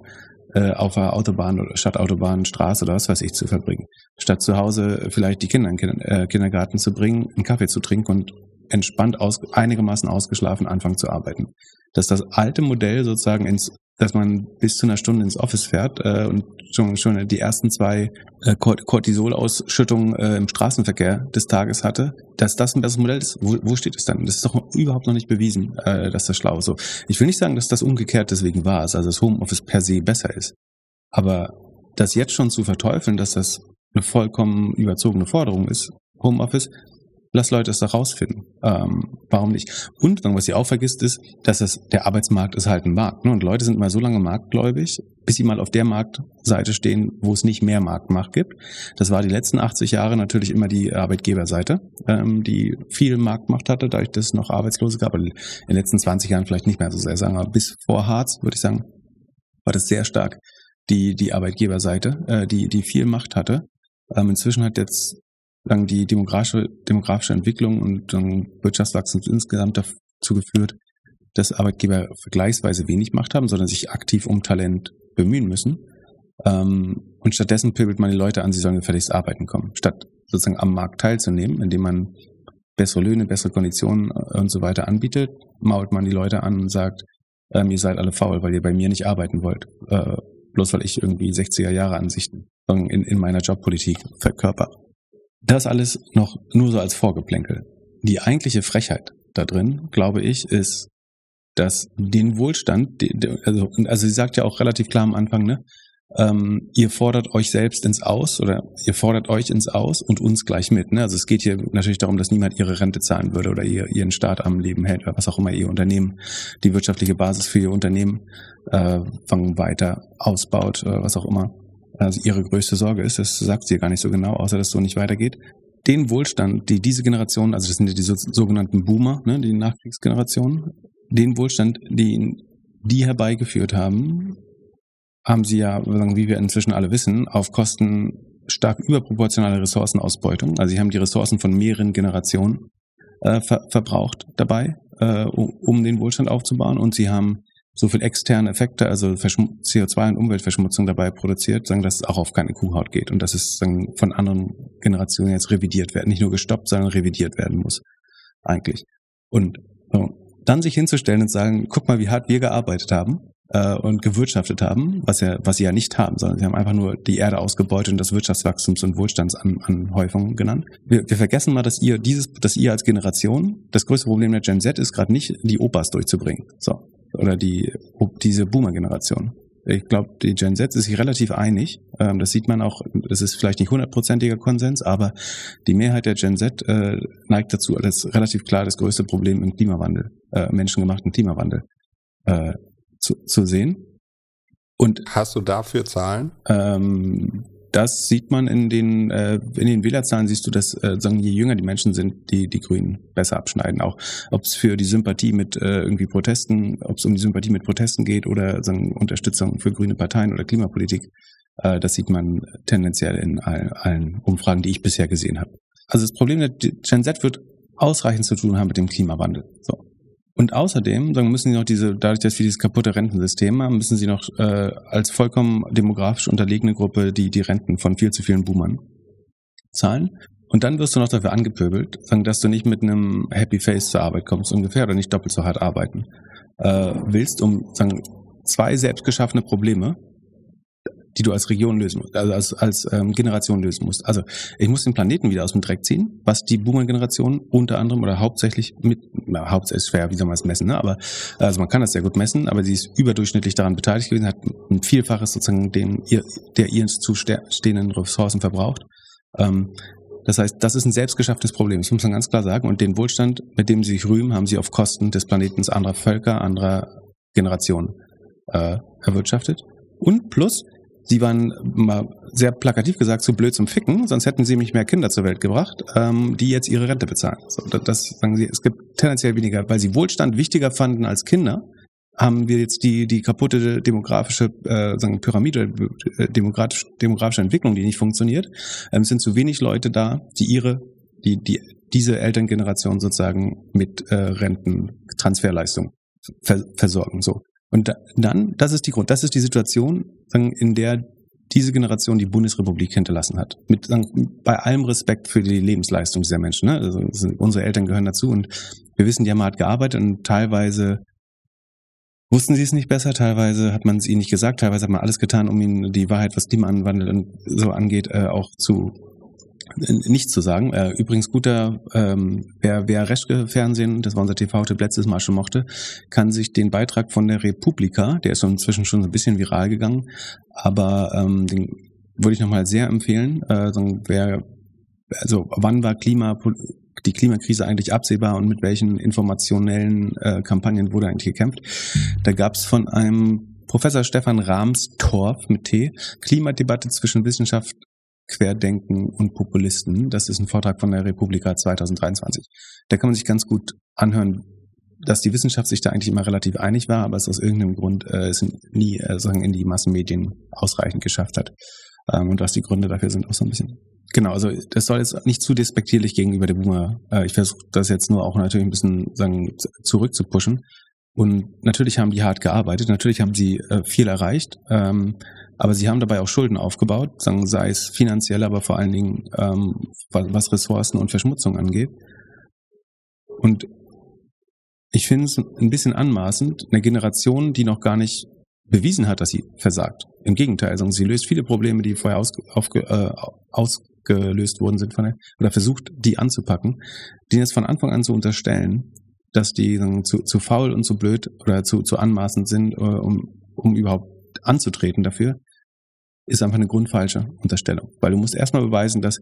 äh, auf der Autobahn oder Stadtautobahn, Straße oder was weiß ich zu verbringen. Statt zu Hause vielleicht die Kinder in den äh, Kindergarten zu bringen, einen Kaffee zu trinken und entspannt aus, einigermaßen ausgeschlafen anfangen zu arbeiten dass das alte Modell sozusagen ins, dass man bis zu einer Stunde ins Office fährt äh, und schon, schon die ersten zwei äh, Cortisolausschüttungen äh, im Straßenverkehr des Tages hatte, dass das ein besseres Modell ist. Wo, wo steht es dann? Das ist doch überhaupt noch nicht bewiesen, äh, dass das schlau ist. So, ich will nicht sagen, dass das umgekehrt deswegen war, also das Homeoffice per se besser ist. Aber das jetzt schon zu verteufeln, dass das eine vollkommen überzogene Forderung ist, Homeoffice, lass Leute es da rausfinden. Ähm, warum nicht? Und was sie auch vergisst, ist, dass es, der Arbeitsmarkt ist halt ein Markt. Ne? Und Leute sind mal so lange marktgläubig, bis sie mal auf der Marktseite stehen, wo es nicht mehr Marktmacht gibt. Das war die letzten 80 Jahre natürlich immer die Arbeitgeberseite, ähm, die viel Marktmacht hatte, dadurch, dass es noch Arbeitslose gab. In den letzten 20 Jahren vielleicht nicht mehr so sehr sagen, aber bis vor Harz, würde ich sagen, war das sehr stark die, die Arbeitgeberseite, äh, die, die viel Macht hatte. Ähm, inzwischen hat jetzt sagen, die demografische, demografische Entwicklung und Wirtschaftswachstum insgesamt dazu geführt, dass Arbeitgeber vergleichsweise wenig Macht haben, sondern sich aktiv um Talent bemühen müssen. Ähm, und stattdessen pöbelt man die Leute an, sie sollen gefälligst arbeiten kommen, statt sozusagen am Markt teilzunehmen, indem man bessere Löhne, bessere Konditionen äh, und so weiter anbietet, mault man die Leute an und sagt, ähm, ihr seid alle faul, weil ihr bei mir nicht arbeiten wollt. Äh, bloß weil ich irgendwie 60er Jahre Ansichten in, in meiner Jobpolitik verkörper. Das alles noch nur so als Vorgeplänkel. Die eigentliche Frechheit da drin, glaube ich, ist, dass den Wohlstand, also, also sie sagt ja auch relativ klar am Anfang, ne, ähm, ihr fordert euch selbst ins Aus oder ihr fordert euch ins Aus und uns gleich mit. Ne? Also es geht hier natürlich darum, dass niemand ihre Rente zahlen würde oder ihr, ihren Staat am Leben hält oder was auch immer ihr Unternehmen, die wirtschaftliche Basis für ihr Unternehmen äh, weiter ausbaut, äh, was auch immer also ihre größte Sorge ist. Das sagt sie gar nicht so genau, außer dass es so nicht weitergeht. Den Wohlstand, die diese Generation, also das sind ja die so, sogenannten Boomer, ne, die Nachkriegsgeneration, den Wohlstand, die die herbeigeführt haben, haben sie ja, wie wir inzwischen alle wissen, auf Kosten stark überproportionaler Ressourcenausbeutung. Also sie haben die Ressourcen von mehreren Generationen äh, ver verbraucht dabei, äh, um den Wohlstand aufzubauen. Und sie haben so viel externe Effekte, also CO2 und Umweltverschmutzung dabei produziert, sagen, dass es auch auf keine Kuhhaut geht und dass es sagen, von anderen Generationen jetzt revidiert werden, nicht nur gestoppt, sondern revidiert werden muss, eigentlich. Und so, dann sich hinzustellen und sagen, guck mal, wie hart wir gearbeitet haben äh, und gewirtschaftet haben, was ja, was sie ja nicht haben, sondern sie haben einfach nur die Erde ausgebeutet und das Wirtschaftswachstums- und Wohlstandsanhäufung genannt. Wir, wir vergessen mal, dass ihr dieses, dass ihr als Generation, das größte Problem der Gen Z ist gerade nicht, die Opas durchzubringen. So. Oder die, diese Boomer-Generation. Ich glaube, die Gen Z ist sich relativ einig. Ähm, das sieht man auch, das ist vielleicht nicht hundertprozentiger Konsens, aber die Mehrheit der Gen Z äh, neigt dazu, das ist relativ klar das größte Problem im Klimawandel, äh, menschengemachten Klimawandel äh, zu, zu sehen. Und hast du dafür Zahlen? Ähm, das sieht man in den äh, in den Wählerzahlen siehst du, dass äh, sagen je jünger die Menschen sind, die die Grünen besser abschneiden. Auch ob es für die Sympathie mit äh, irgendwie Protesten, ob es um die Sympathie mit Protesten geht oder sagen Unterstützung für grüne Parteien oder Klimapolitik, äh, das sieht man tendenziell in allen, allen Umfragen, die ich bisher gesehen habe. Also das Problem der Gen Z wird ausreichend zu tun haben mit dem Klimawandel. So. Und außerdem dann müssen sie noch diese, dadurch, dass wir dieses kaputte Rentensystem haben, müssen sie noch äh, als vollkommen demografisch unterlegene Gruppe die, die Renten von viel zu vielen Boomern zahlen. Und dann wirst du noch dafür angepöbelt, dass du nicht mit einem Happy Face zur Arbeit kommst ungefähr oder nicht doppelt so hart arbeiten äh, willst, um sagen, zwei selbstgeschaffene Probleme die du als Region lösen musst, also als, als ähm, Generation lösen musst. Also ich muss den Planeten wieder aus dem Dreck ziehen, was die Boomer-Generation unter anderem oder hauptsächlich mit, na, hauptsächlich schwer, wie soll man es messen, ne? aber also man kann das sehr gut messen, aber sie ist überdurchschnittlich daran beteiligt gewesen, hat ein Vielfaches sozusagen den, ihr, der ihr zustehenden Ressourcen verbraucht. Ähm, das heißt, das ist ein selbstgeschafftes Problem, das muss man ganz klar sagen. Und den Wohlstand, mit dem sie sich rühmen, haben sie auf Kosten des Planeten anderer Völker, anderer Generationen äh, erwirtschaftet. Und plus, Sie waren mal sehr plakativ gesagt zu blöd zum Ficken, sonst hätten sie mich mehr Kinder zur Welt gebracht, ähm, die jetzt ihre Rente bezahlen. So, das sagen sie, es gibt tendenziell weniger, weil sie Wohlstand wichtiger fanden als Kinder, haben wir jetzt die, die kaputte demografische äh, sagen Pyramide, äh, demografisch, demografische Entwicklung, die nicht funktioniert. Ähm, es sind zu wenig Leute da, die ihre, die, die diese Elterngeneration sozusagen mit äh, Rententransferleistung ver versorgen. So. Und dann, das ist die Grund, das ist die Situation, in der diese Generation die Bundesrepublik hinterlassen hat. Mit bei allem Respekt für die Lebensleistung dieser Menschen. Ne? Also, unsere Eltern gehören dazu und wir wissen, die haben hart gearbeitet und teilweise wussten sie es nicht besser, teilweise hat man es ihnen nicht gesagt, teilweise hat man alles getan, um ihnen die Wahrheit, was Klimawandel so angeht, äh, auch zu nichts zu sagen. Äh, übrigens guter, ähm, wer, wer Reschke-Fernsehen, das war unser TV-Tipp letztes Mal schon mochte, kann sich den Beitrag von der Republika, der ist inzwischen schon so ein bisschen viral gegangen, aber ähm, den würde ich nochmal sehr empfehlen. Äh, so, wer, also wann war Klima, die Klimakrise eigentlich absehbar und mit welchen informationellen äh, Kampagnen wurde eigentlich gekämpft? Da gab es von einem Professor Stefan Rahmstorff mit T, Klimadebatte zwischen Wissenschaft Querdenken und Populisten. Das ist ein Vortrag von der Republika 2023. Da kann man sich ganz gut anhören, dass die Wissenschaft sich da eigentlich immer relativ einig war, aber es aus irgendeinem Grund äh, es nie äh, sagen in die Massenmedien ausreichend geschafft hat. Ähm, und was die Gründe dafür sind, auch so ein bisschen. Genau, also das soll jetzt nicht zu despektierlich gegenüber der Boomer. Äh, ich versuche das jetzt nur auch natürlich ein bisschen sagen zurückzupushen. Und natürlich haben die hart gearbeitet, natürlich haben sie äh, viel erreicht. Ähm, aber sie haben dabei auch Schulden aufgebaut, sei es finanziell, aber vor allen Dingen ähm, was Ressourcen und Verschmutzung angeht. Und ich finde es ein bisschen anmaßend, eine Generation, die noch gar nicht bewiesen hat, dass sie versagt. Im Gegenteil, also sie löst viele Probleme, die vorher aus, aufge, äh, ausgelöst worden sind von der, oder versucht, die anzupacken, denen jetzt von Anfang an zu unterstellen, dass die sagen, zu, zu faul und zu blöd oder zu, zu anmaßend sind, äh, um, um überhaupt anzutreten dafür, ist einfach eine grundfalsche Unterstellung. Weil du musst erstmal beweisen, dass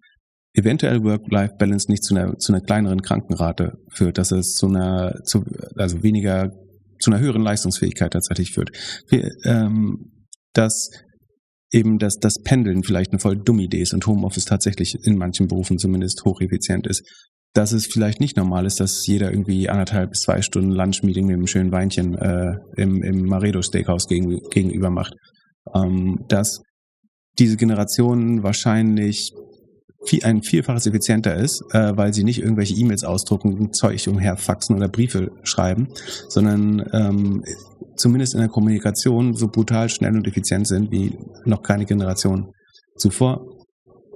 eventuell Work-Life-Balance nicht zu einer, zu einer kleineren Krankenrate führt, dass es zu einer, zu, also weniger, zu einer höheren Leistungsfähigkeit tatsächlich führt. Wir, ähm, dass eben dass das Pendeln vielleicht eine voll dumme Idee ist und Homeoffice tatsächlich in manchen Berufen zumindest hocheffizient ist. Dass es vielleicht nicht normal ist, dass jeder irgendwie anderthalb bis zwei Stunden Lunch-Meeting mit einem schönen Weinchen äh, im, im Maredo Steakhouse gegen, gegenüber macht. Ähm, dass diese Generation wahrscheinlich viel, ein Vielfaches effizienter ist, äh, weil sie nicht irgendwelche E-Mails ausdrucken, Zeug umherfaxen oder Briefe schreiben, sondern ähm, zumindest in der Kommunikation so brutal schnell und effizient sind wie noch keine Generation zuvor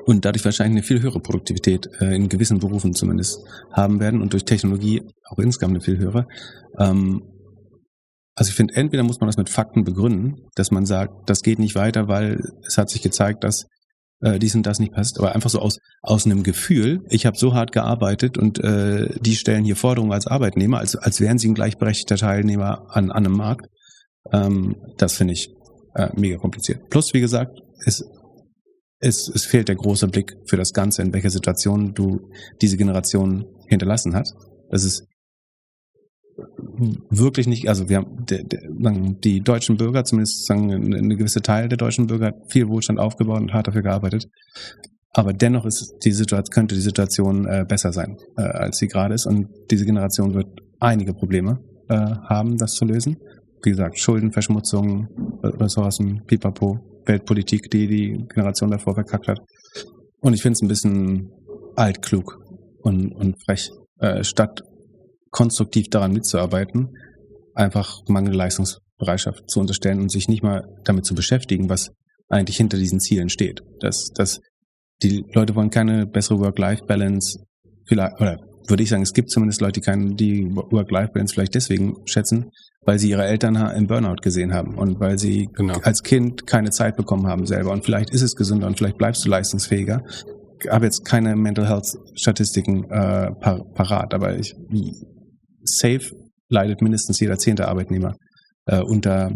und dadurch wahrscheinlich eine viel höhere Produktivität äh, in gewissen Berufen zumindest haben werden und durch Technologie auch insgesamt eine viel höhere. Ähm, also ich finde, entweder muss man das mit Fakten begründen, dass man sagt, das geht nicht weiter, weil es hat sich gezeigt, dass äh, dies und das nicht passt, aber einfach so aus, aus einem Gefühl, ich habe so hart gearbeitet und äh, die stellen hier Forderungen als Arbeitnehmer, als, als wären sie ein gleichberechtigter Teilnehmer an, an einem Markt. Ähm, das finde ich äh, mega kompliziert. Plus, wie gesagt, es, es, es fehlt der große Blick für das Ganze, in welcher Situation du diese Generation hinterlassen hast. Das ist wirklich nicht, also wir haben de, die deutschen Bürger, zumindest sagen eine gewisse Teil der deutschen Bürger viel Wohlstand aufgebaut und hart dafür gearbeitet. Aber dennoch ist die Situation, könnte die Situation äh, besser sein, äh, als sie gerade ist. Und diese Generation wird einige Probleme äh, haben, das zu lösen. Wie gesagt, Schuldenverschmutzung, Ressourcen, Pipapo, Weltpolitik, die die Generation davor verkackt hat. Und ich finde es ein bisschen altklug und, und frech, äh, statt konstruktiv daran mitzuarbeiten, einfach mangelnde Leistungsbereitschaft zu unterstellen und sich nicht mal damit zu beschäftigen, was eigentlich hinter diesen Zielen steht. Dass, dass die Leute wollen keine bessere Work-Life-Balance, vielleicht, oder würde ich sagen, es gibt zumindest Leute, die, keine, die Work-Life-Balance vielleicht deswegen schätzen, weil sie ihre Eltern im Burnout gesehen haben und weil sie genau. als Kind keine Zeit bekommen haben selber. Und vielleicht ist es gesünder und vielleicht bleibst du leistungsfähiger. Ich habe jetzt keine Mental Health Statistiken äh, par parat, aber ich, safe leidet mindestens jeder zehnte Arbeitnehmer äh, unter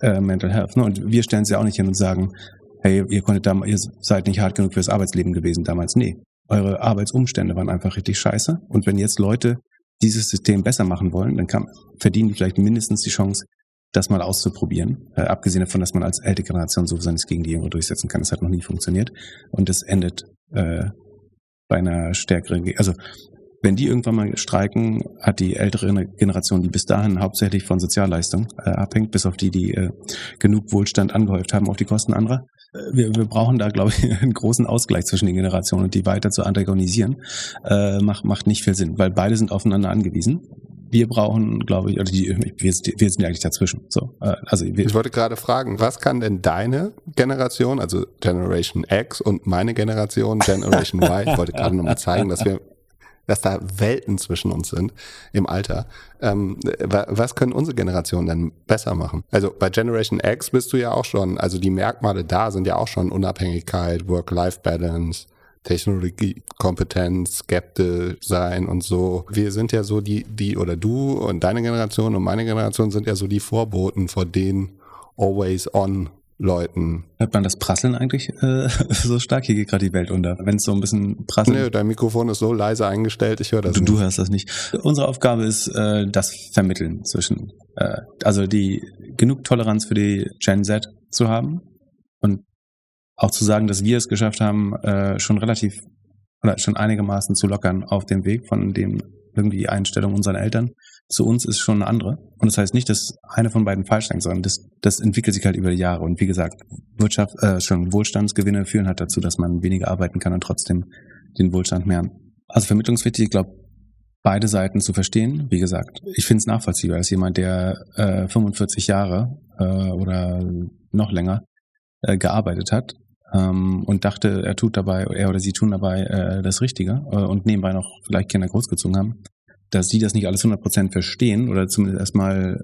äh, Mental Health. Ne? Und wir stellen sie auch nicht hin und sagen, hey, ihr konntet da, ihr seid nicht hart genug fürs Arbeitsleben gewesen damals. Nee, eure Arbeitsumstände waren einfach richtig scheiße. Und wenn jetzt Leute dieses System besser machen wollen, dann kann, verdienen die vielleicht mindestens die Chance, das mal auszuprobieren. Äh, abgesehen davon, dass man als ältere Generation sowieso nichts gegen die Jüngere durchsetzen kann. Das hat noch nie funktioniert. Und das endet äh, bei einer stärkeren, also wenn die irgendwann mal streiken, hat die ältere Generation, die bis dahin hauptsächlich von Sozialleistung äh, abhängt, bis auf die, die äh, genug Wohlstand angehäuft haben auf die Kosten anderer. Äh, wir, wir brauchen da, glaube ich, einen großen Ausgleich zwischen den Generationen und die weiter zu antagonisieren, äh, macht, macht nicht viel Sinn, weil beide sind aufeinander angewiesen. Wir brauchen, glaube ich, oder die, wir, wir sind eigentlich dazwischen. So, äh, also wir, ich wollte gerade fragen, was kann denn deine Generation, also Generation X und meine Generation, Generation Y, ich wollte gerade nochmal zeigen, dass wir dass da Welten zwischen uns sind im Alter. Ähm, was können unsere Generationen denn besser machen? Also bei Generation X bist du ja auch schon, also die Merkmale da sind ja auch schon Unabhängigkeit, Work-Life-Balance, Technologiekompetenz, skeptisch sein und so. Wir sind ja so die, die, oder du und deine Generation und meine Generation sind ja so die Vorboten vor den always on Leuten. Hört man das Prasseln eigentlich äh, so stark? Hier geht gerade die Welt unter. Wenn es so ein bisschen prasselt. Nee, dein Mikrofon ist so leise eingestellt, ich höre das du, nicht. Du hörst das nicht. Unsere Aufgabe ist äh, das Vermitteln zwischen, äh, also die genug Toleranz für die Gen Z zu haben und auch zu sagen, dass wir es geschafft haben, äh, schon relativ oder schon einigermaßen zu lockern auf dem Weg von dem irgendwie Einstellung unserer Eltern zu uns ist schon eine andere. Und das heißt nicht, dass eine von beiden falsch sein, sondern das, das entwickelt sich halt über die Jahre. Und wie gesagt, Wirtschaft, äh, schon Wohlstandsgewinne führen halt dazu, dass man weniger arbeiten kann und trotzdem den Wohlstand mehren. Also vermittlungswichtig, ich glaube, beide Seiten zu verstehen. Wie gesagt, ich finde es nachvollziehbar, als jemand, der äh, 45 Jahre äh, oder noch länger äh, gearbeitet hat ähm, und dachte, er tut dabei, er oder sie tun dabei äh, das Richtige äh, und nebenbei noch vielleicht Kinder großgezogen haben, dass sie das nicht alles 100% verstehen oder zumindest erstmal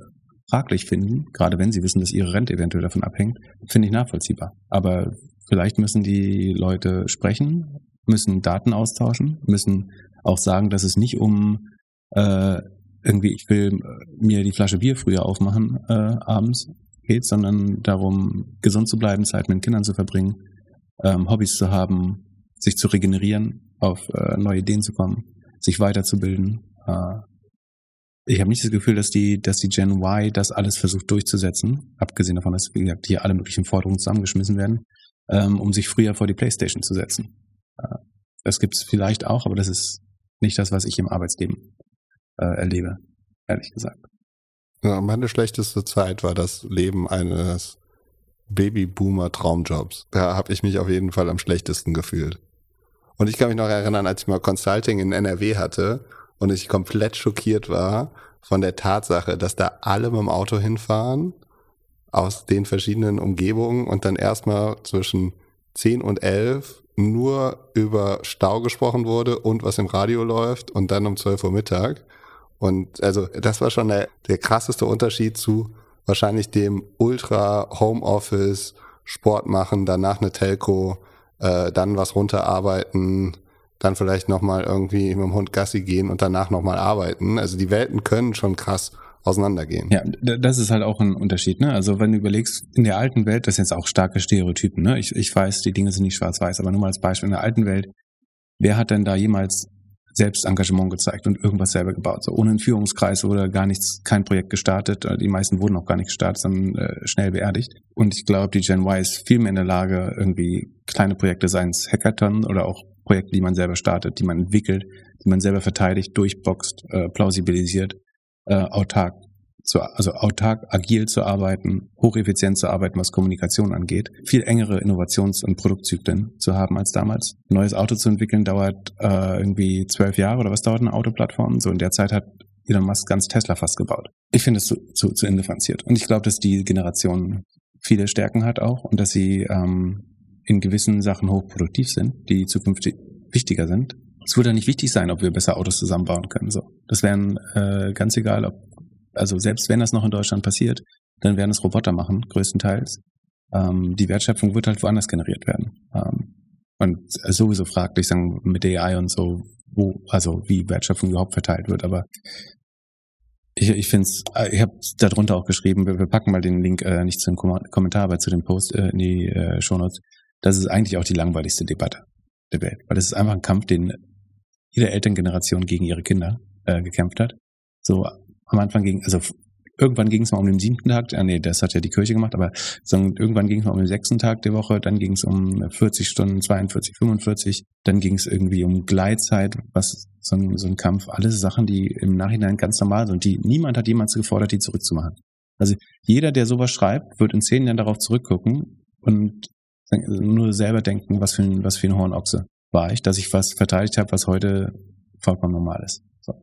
fraglich finden, gerade wenn sie wissen, dass ihre Rente eventuell davon abhängt, finde ich nachvollziehbar. Aber vielleicht müssen die Leute sprechen, müssen Daten austauschen, müssen auch sagen, dass es nicht um äh, irgendwie, ich will mir die Flasche Bier früher aufmachen äh, abends geht, sondern darum, gesund zu bleiben, Zeit mit den Kindern zu verbringen, ähm, Hobbys zu haben, sich zu regenerieren, auf äh, neue Ideen zu kommen, sich weiterzubilden. Äh, ich habe nicht das Gefühl, dass die, dass die Gen Y das alles versucht durchzusetzen, abgesehen davon, dass, hier alle möglichen Forderungen zusammengeschmissen werden, ähm, um sich früher vor die Playstation zu setzen. Äh, das gibt es vielleicht auch, aber das ist nicht das, was ich im Arbeitsleben äh, erlebe, ehrlich gesagt. Ja, meine schlechteste Zeit war das Leben eines Babyboomer-Traumjobs. Da habe ich mich auf jeden Fall am schlechtesten gefühlt. Und ich kann mich noch erinnern, als ich mal Consulting in NRW hatte und ich komplett schockiert war von der Tatsache, dass da alle mit dem Auto hinfahren aus den verschiedenen Umgebungen und dann erstmal zwischen 10 und 11 nur über Stau gesprochen wurde und was im Radio läuft und dann um 12 Uhr Mittag. Und also das war schon der, der krasseste Unterschied zu wahrscheinlich dem Ultra Homeoffice, Sport machen, danach eine Telco, äh, dann was runterarbeiten, dann vielleicht nochmal irgendwie mit dem Hund Gassi gehen und danach nochmal arbeiten. Also die Welten können schon krass auseinandergehen. Ja, das ist halt auch ein Unterschied. Ne? Also wenn du überlegst, in der alten Welt, das sind jetzt auch starke Stereotypen. Ne? Ich, ich weiß, die Dinge sind nicht schwarz-weiß, aber nur mal als Beispiel, in der alten Welt, wer hat denn da jemals selbst Engagement gezeigt und irgendwas selber gebaut. So ohne einen Führungskreis wurde gar nichts, kein Projekt gestartet. Die meisten wurden auch gar nicht gestartet, sondern äh, schnell beerdigt. Und ich glaube, die Gen Y ist viel mehr in der Lage, irgendwie kleine Projekte, seien es Hackathon oder auch Projekte, die man selber startet, die man entwickelt, die man selber verteidigt, durchboxt, äh, plausibilisiert, äh, autark zu, also autark, agil zu arbeiten, hocheffizient zu arbeiten, was Kommunikation angeht, viel engere Innovations- und Produktzyklen zu haben als damals. Ein neues Auto zu entwickeln dauert äh, irgendwie zwölf Jahre oder was dauert eine Autoplattform? So in der Zeit hat Elon Musk ganz Tesla fast gebaut. Ich finde es zu, zu, zu indifferenziert. Und ich glaube, dass die Generation viele Stärken hat auch und dass sie ähm, in gewissen Sachen hochproduktiv sind, die zukünftig wichtiger sind. Es würde nicht wichtig sein, ob wir besser Autos zusammenbauen können. So, das wären äh, ganz egal, ob also selbst wenn das noch in Deutschland passiert, dann werden es Roboter machen, größtenteils. Ähm, die Wertschöpfung wird halt woanders generiert werden. Ähm, und sowieso fraglich sagen mit AI und so, wo, also wie Wertschöpfung überhaupt verteilt wird. Aber ich, ich finde es, ich habe darunter auch geschrieben, wir, wir, packen mal den Link äh, nicht zum Kommentar, aber zu dem Post äh, in die äh, Shownotes. Das ist eigentlich auch die langweiligste Debatte der Welt, weil es ist einfach ein Kampf, den jede Elterngeneration gegen ihre Kinder äh, gekämpft hat. So am Anfang ging, also irgendwann ging es mal um den siebten Tag, ah, nee, das hat ja die Kirche gemacht, aber irgendwann ging es mal um den sechsten Tag der Woche, dann ging es um 40 Stunden, 42, 45, dann ging es irgendwie um Gleitzeit, was so ein, so ein Kampf, alles Sachen, die im Nachhinein ganz normal sind, die niemand hat jemals gefordert, die zurückzumachen. Also jeder, der sowas schreibt, wird in zehn Jahren darauf zurückgucken und nur selber denken, was für ein, was für ein Hornochse war ich, dass ich was verteidigt habe, was heute vollkommen normal ist. So.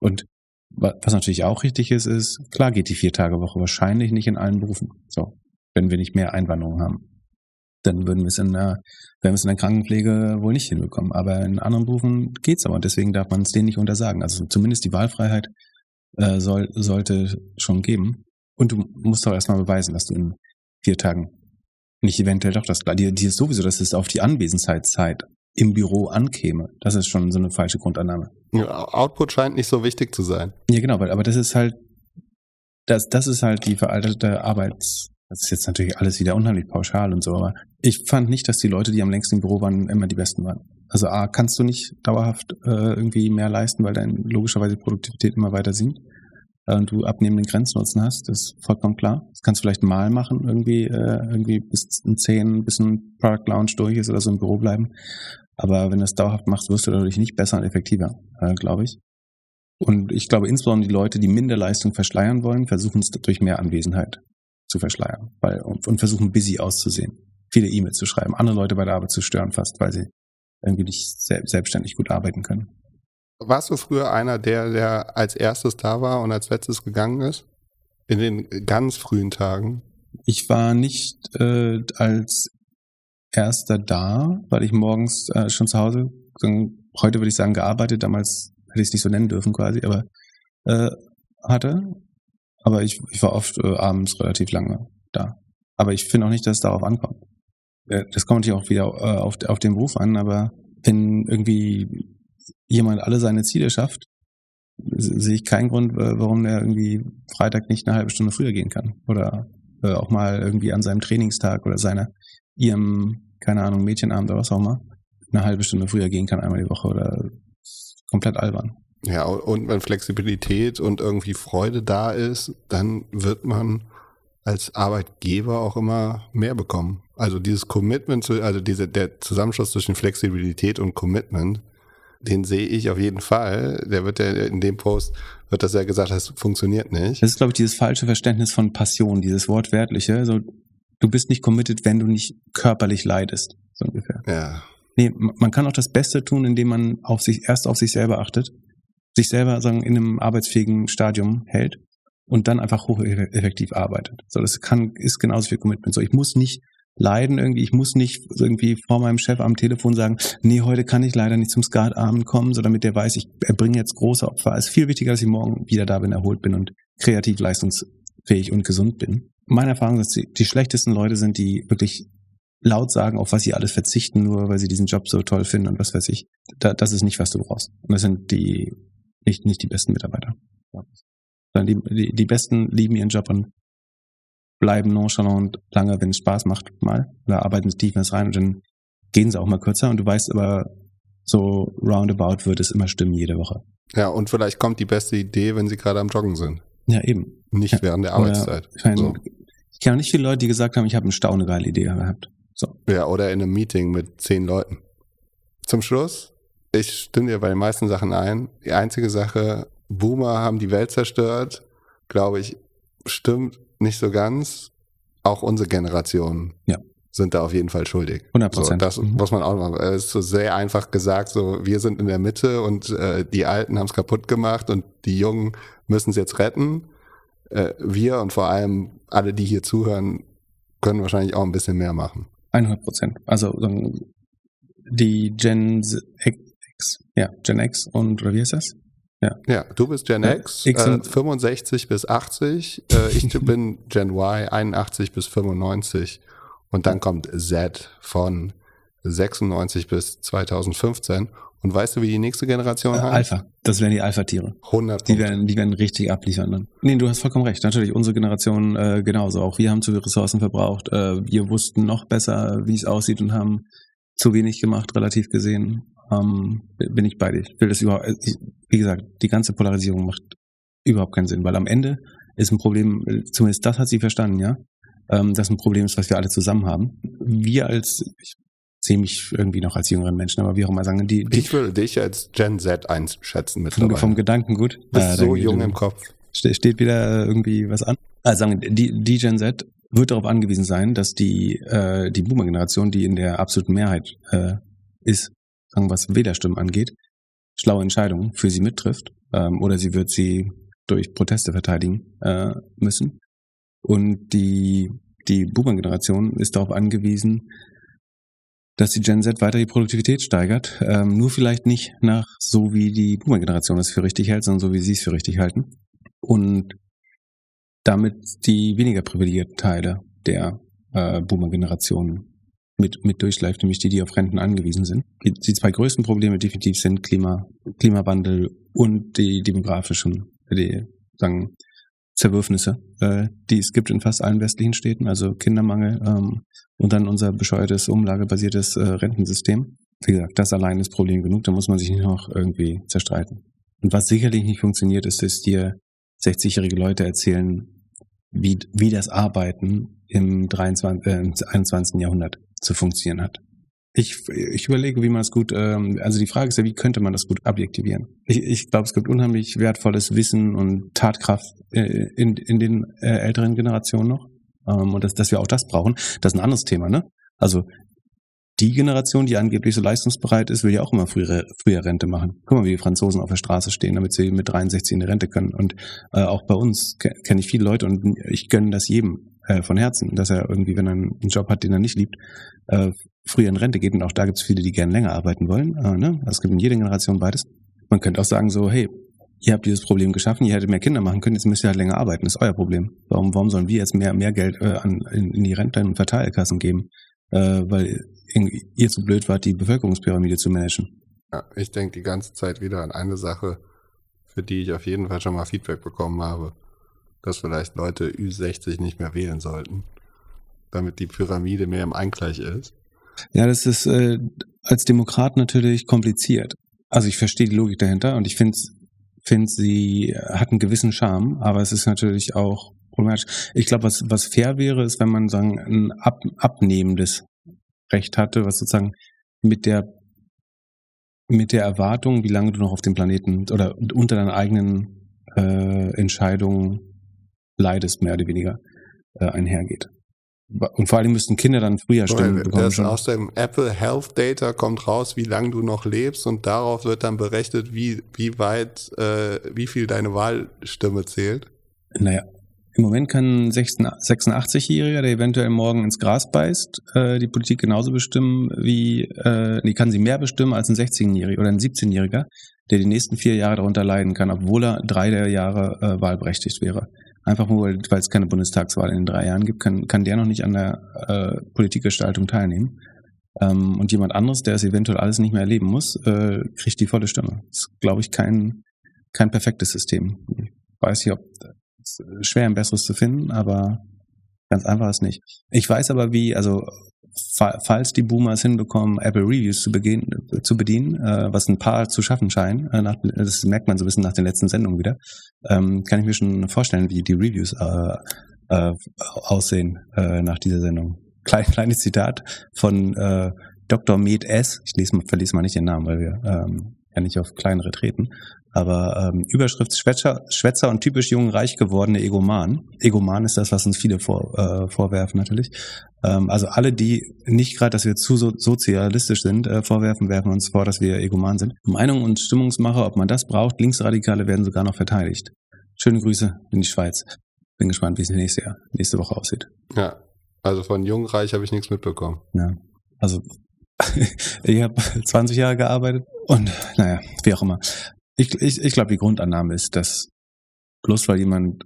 Und was natürlich auch richtig ist, ist, klar geht die Vier-Tage-Woche wahrscheinlich nicht in allen Berufen. So, wenn wir nicht mehr Einwanderung haben. Dann würden wir es in der, es in der Krankenpflege wohl nicht hinbekommen. Aber in anderen Berufen geht's aber und deswegen darf man es denen nicht untersagen. Also zumindest die Wahlfreiheit äh, soll, sollte schon geben. Und du musst auch erstmal beweisen, dass du in vier Tagen nicht eventuell doch das die, die ist sowieso, dass es auf die Anwesenheitszeit im Büro ankäme. Das ist schon so eine falsche Grundannahme. Output scheint nicht so wichtig zu sein. Ja, genau, aber das ist halt, das, das ist halt die veraltete Arbeits, das ist jetzt natürlich alles wieder unheimlich pauschal und so, aber ich fand nicht, dass die Leute, die am längsten im Büro waren, immer die besten waren. Also A, kannst du nicht dauerhaft äh, irgendwie mehr leisten, weil deine logischerweise Produktivität immer weiter sinkt äh, und du abnehmenden Grenznutzen hast, das ist vollkommen klar. Das kannst du vielleicht mal machen, irgendwie, äh, irgendwie bis ein 10, bis ein Product Launch durch ist oder so im Büro bleiben. Aber wenn du es dauerhaft machst, wirst du dadurch nicht besser und effektiver, äh, glaube ich. Und ich glaube, insbesondere die Leute, die Minderleistung verschleiern wollen, versuchen es durch mehr Anwesenheit zu verschleiern weil, und, und versuchen busy auszusehen, viele E-Mails zu schreiben, andere Leute bei der Arbeit zu stören fast, weil sie irgendwie nicht selbstständig gut arbeiten können. Warst du früher einer, der, der als erstes da war und als letztes gegangen ist? In den ganz frühen Tagen? Ich war nicht äh, als erster da, weil ich morgens äh, schon zu Hause, heute würde ich sagen gearbeitet, damals hätte ich es nicht so nennen dürfen quasi, aber äh, hatte. Aber ich, ich war oft äh, abends relativ lange da. Aber ich finde auch nicht, dass es darauf ankommt. Äh, das kommt natürlich auch wieder äh, auf, auf den Beruf an, aber wenn irgendwie jemand alle seine Ziele schafft, sehe ich keinen Grund, warum er irgendwie Freitag nicht eine halbe Stunde früher gehen kann. Oder äh, auch mal irgendwie an seinem Trainingstag oder seiner ihrem, keine Ahnung, Mädchenabend oder was auch immer, eine halbe Stunde früher gehen kann, einmal die Woche oder komplett albern. Ja, und wenn Flexibilität und irgendwie Freude da ist, dann wird man als Arbeitgeber auch immer mehr bekommen. Also dieses Commitment, zu, also diese, der Zusammenschluss zwischen Flexibilität und Commitment, den sehe ich auf jeden Fall. Der wird ja in dem Post, wird das ja gesagt, das funktioniert nicht. Das ist, glaube ich, dieses falsche Verständnis von Passion, dieses wortwörtliche. Also, du bist nicht committed, wenn du nicht körperlich leidest, so ungefähr. Ja. Nee, man kann auch das Beste tun, indem man auf sich, erst auf sich selber achtet, sich selber sagen, in einem arbeitsfähigen Stadium hält und dann einfach hocheffektiv arbeitet. So, das kann, ist genauso viel Commitment. So, ich muss nicht leiden irgendwie. Ich muss nicht irgendwie vor meinem Chef am Telefon sagen, nee, heute kann ich leider nicht zum Skatabend kommen, so damit der weiß, ich erbringe jetzt große Opfer. Es ist viel wichtiger, dass ich morgen wieder da bin, erholt bin und kreativ leistungsfähig und gesund bin. Meine Erfahrung ist, die, die schlechtesten Leute sind, die wirklich laut sagen, auf was sie alles verzichten, nur weil sie diesen Job so toll finden und was weiß ich. Da, das ist nicht, was du brauchst. Und das sind die nicht, nicht die besten Mitarbeiter. Sondern die, die, die Besten lieben ihren Job und bleiben nonchalant lange, wenn es Spaß macht, mal. Oder arbeiten tief in das rein und dann gehen sie auch mal kürzer. Und du weißt aber, so roundabout wird es immer stimmen jede Woche. Ja, und vielleicht kommt die beste Idee, wenn sie gerade am Joggen sind. Ja, eben. Nicht ja. während der Arbeitszeit. Ich, mein, so. ich kenne auch nicht viele Leute, die gesagt haben, ich habe eine staune geile Idee gehabt. So. Ja, oder in einem Meeting mit zehn Leuten. Zum Schluss, ich stimme dir bei den meisten Sachen ein. Die einzige Sache, Boomer haben die Welt zerstört, glaube ich, stimmt nicht so ganz. Auch unsere Generation ja. sind da auf jeden Fall schuldig. 100 Prozent. So, das mhm. muss man auch mal. Es ist so sehr einfach gesagt, so wir sind in der Mitte und äh, die Alten haben es kaputt gemacht und die Jungen müssen es jetzt retten. Äh, wir und vor allem alle, die hier zuhören, können wahrscheinlich auch ein bisschen mehr machen. 100 Prozent. Also die Gen X, ja, Gen X und oder wie heißt das? Ja. ja, du bist Gen ja, X, X äh, 65 bis 80. Äh, ich bin Gen Y, 81 bis 95. Und dann kommt Z von 96 bis 2015. Und weißt du, wie die nächste Generation äh, heißt? Alpha. Das wären die Alpha-Tiere. 100 Die werden, die werden richtig abliefern dann. Nee, du hast vollkommen recht. Natürlich, unsere Generation äh, genauso. Auch wir haben zu viele Ressourcen verbraucht. Äh, wir wussten noch besser, wie es aussieht und haben zu wenig gemacht, relativ gesehen ähm, bin ich bei dir. Ich will das überhaupt, äh, wie gesagt, die ganze Polarisierung macht überhaupt keinen Sinn, weil am Ende ist ein Problem, zumindest das hat sie verstanden, ja, ähm, das ein Problem ist, was wir alle zusammen haben. Wir als, ich sehe mich irgendwie noch als jüngeren Menschen, aber wie auch immer sagen, die, die Ich würde dich als Gen Z einschätzen mittlerweile. Vom Gedanken gut. Du bist äh, so jung im Kopf. Steht wieder irgendwie was an. Also sagen, die, die Gen Z wird darauf angewiesen sein, dass die, äh, die Boomer-Generation, die in der absoluten Mehrheit äh, ist, sagen, was Wählerstimmen angeht, schlaue Entscheidungen für sie mittrifft ähm, oder sie wird sie durch Proteste verteidigen äh, müssen. Und die, die Boomer-Generation ist darauf angewiesen, dass die Gen Z weiter die Produktivität steigert. Ähm, nur vielleicht nicht nach so, wie die Boomer-Generation es für richtig hält, sondern so, wie sie es für richtig halten. Und damit die weniger privilegierten Teile der äh, Boomer-Generation mit, mit durchläuft, nämlich die, die auf Renten angewiesen sind. Die, die zwei größten Probleme definitiv sind Klima, Klimawandel und die demografischen, die sagen, Zerwürfnisse, äh, die es gibt in fast allen westlichen Städten, also Kindermangel ähm, und dann unser bescheuertes, umlagebasiertes äh, Rentensystem. Wie gesagt, das allein ist Problem genug, da muss man sich nicht noch irgendwie zerstreiten. Und was sicherlich nicht funktioniert, ist, dass dir 60-jährige Leute erzählen, wie, wie das Arbeiten im 23, äh, 21. Jahrhundert zu funktionieren hat. Ich, ich überlege, wie man es gut, ähm, also die Frage ist ja, wie könnte man das gut objektivieren? Ich, ich glaube, es gibt unheimlich wertvolles Wissen und Tatkraft äh, in, in den äh, älteren Generationen noch. Ähm, und dass, dass wir auch das brauchen, das ist ein anderes Thema, ne? Also die Generation, die angeblich so leistungsbereit ist, will ja auch immer früher, früher Rente machen. Guck mal, wie die Franzosen auf der Straße stehen, damit sie mit 63 in die Rente können. Und äh, auch bei uns kenne ich viele Leute und ich gönne das jedem äh, von Herzen, dass er irgendwie, wenn er einen Job hat, den er nicht liebt, äh, früher in Rente geht. Und auch da gibt es viele, die gerne länger arbeiten wollen. Äh, ne? Es gibt in jeder Generation beides. Man könnte auch sagen so, hey, ihr habt dieses Problem geschaffen, ihr hättet mehr Kinder machen können, jetzt müsst ihr halt länger arbeiten, das ist euer Problem. Warum, warum sollen wir jetzt mehr, mehr Geld äh, an, in, in die Renten und Verteilkassen geben? Äh, weil ihr zu blöd wart, die Bevölkerungspyramide zu managen. Ja, ich denke die ganze Zeit wieder an eine Sache. für die ich auf jeden Fall schon mal Feedback bekommen habe, dass vielleicht Leute Ü60 nicht mehr wählen sollten, damit die Pyramide mehr im Eingleich ist. Ja, das ist äh, als Demokrat natürlich kompliziert. Also ich verstehe die Logik dahinter und ich finde, find, sie hat einen gewissen Charme, aber es ist natürlich auch problematisch. Ich glaube, was, was fair wäre, ist, wenn man sagen, ein ab, abnehmendes Recht hatte, was sozusagen mit der mit der Erwartung, wie lange du noch auf dem Planeten oder unter deinen eigenen äh, Entscheidungen leidest, mehr oder weniger, äh, einhergeht. Und vor allem müssten Kinder dann früher stimmen bekommen. Das aus dem Apple Health Data kommt raus, wie lange du noch lebst und darauf wird dann berechnet, wie, wie weit, äh, wie viel deine Wahlstimme zählt. Naja, im Moment kann ein 86-Jähriger, der eventuell morgen ins Gras beißt, äh, die Politik genauso bestimmen wie, äh, die kann sie mehr bestimmen als ein 16-Jähriger oder ein 17-Jähriger, der die nächsten vier Jahre darunter leiden kann, obwohl er drei der Jahre äh, wahlberechtigt wäre. Einfach nur, weil es keine Bundestagswahl in den drei Jahren gibt, kann, kann der noch nicht an der äh, Politikgestaltung teilnehmen. Ähm, und jemand anderes, der es eventuell alles nicht mehr erleben muss, äh, kriegt die volle Stimme. Das ist, glaube ich, kein, kein perfektes System. Ich weiß nicht, ob ist schwer ein besseres zu finden, aber ganz einfach ist nicht. Ich weiß aber wie, also falls die Boomers hinbekommen, Apple Reviews zu, begehen, zu bedienen, äh, was ein paar zu schaffen scheinen, äh, nach, das merkt man so ein bisschen nach den letzten Sendungen wieder, ähm, kann ich mir schon vorstellen, wie die Reviews äh, äh, aussehen äh, nach dieser Sendung. Klein, kleines Zitat von äh, Dr. Med S. Ich lese, verlese mal nicht den Namen, weil wir ähm, ja nicht auf kleinere treten. Aber ähm, Überschrift Schwätzer, Schwätzer und typisch jung reich gewordene Egoman. Egoman ist das, was uns viele vor, äh, vorwerfen natürlich. Ähm, also alle, die nicht gerade, dass wir zu so sozialistisch sind, äh, vorwerfen, werfen uns vor, dass wir Egoman sind. Meinung und Stimmungsmacher, ob man das braucht, Linksradikale werden sogar noch verteidigt. Schöne Grüße in die Schweiz. Bin gespannt, wie es nächste Jahr, nächste Woche aussieht. Ja, also von jung reich habe ich nichts mitbekommen. Ja, also ich habe 20 Jahre gearbeitet und naja, wie auch immer. Ich, ich, ich glaube, die Grundannahme ist, dass bloß weil jemand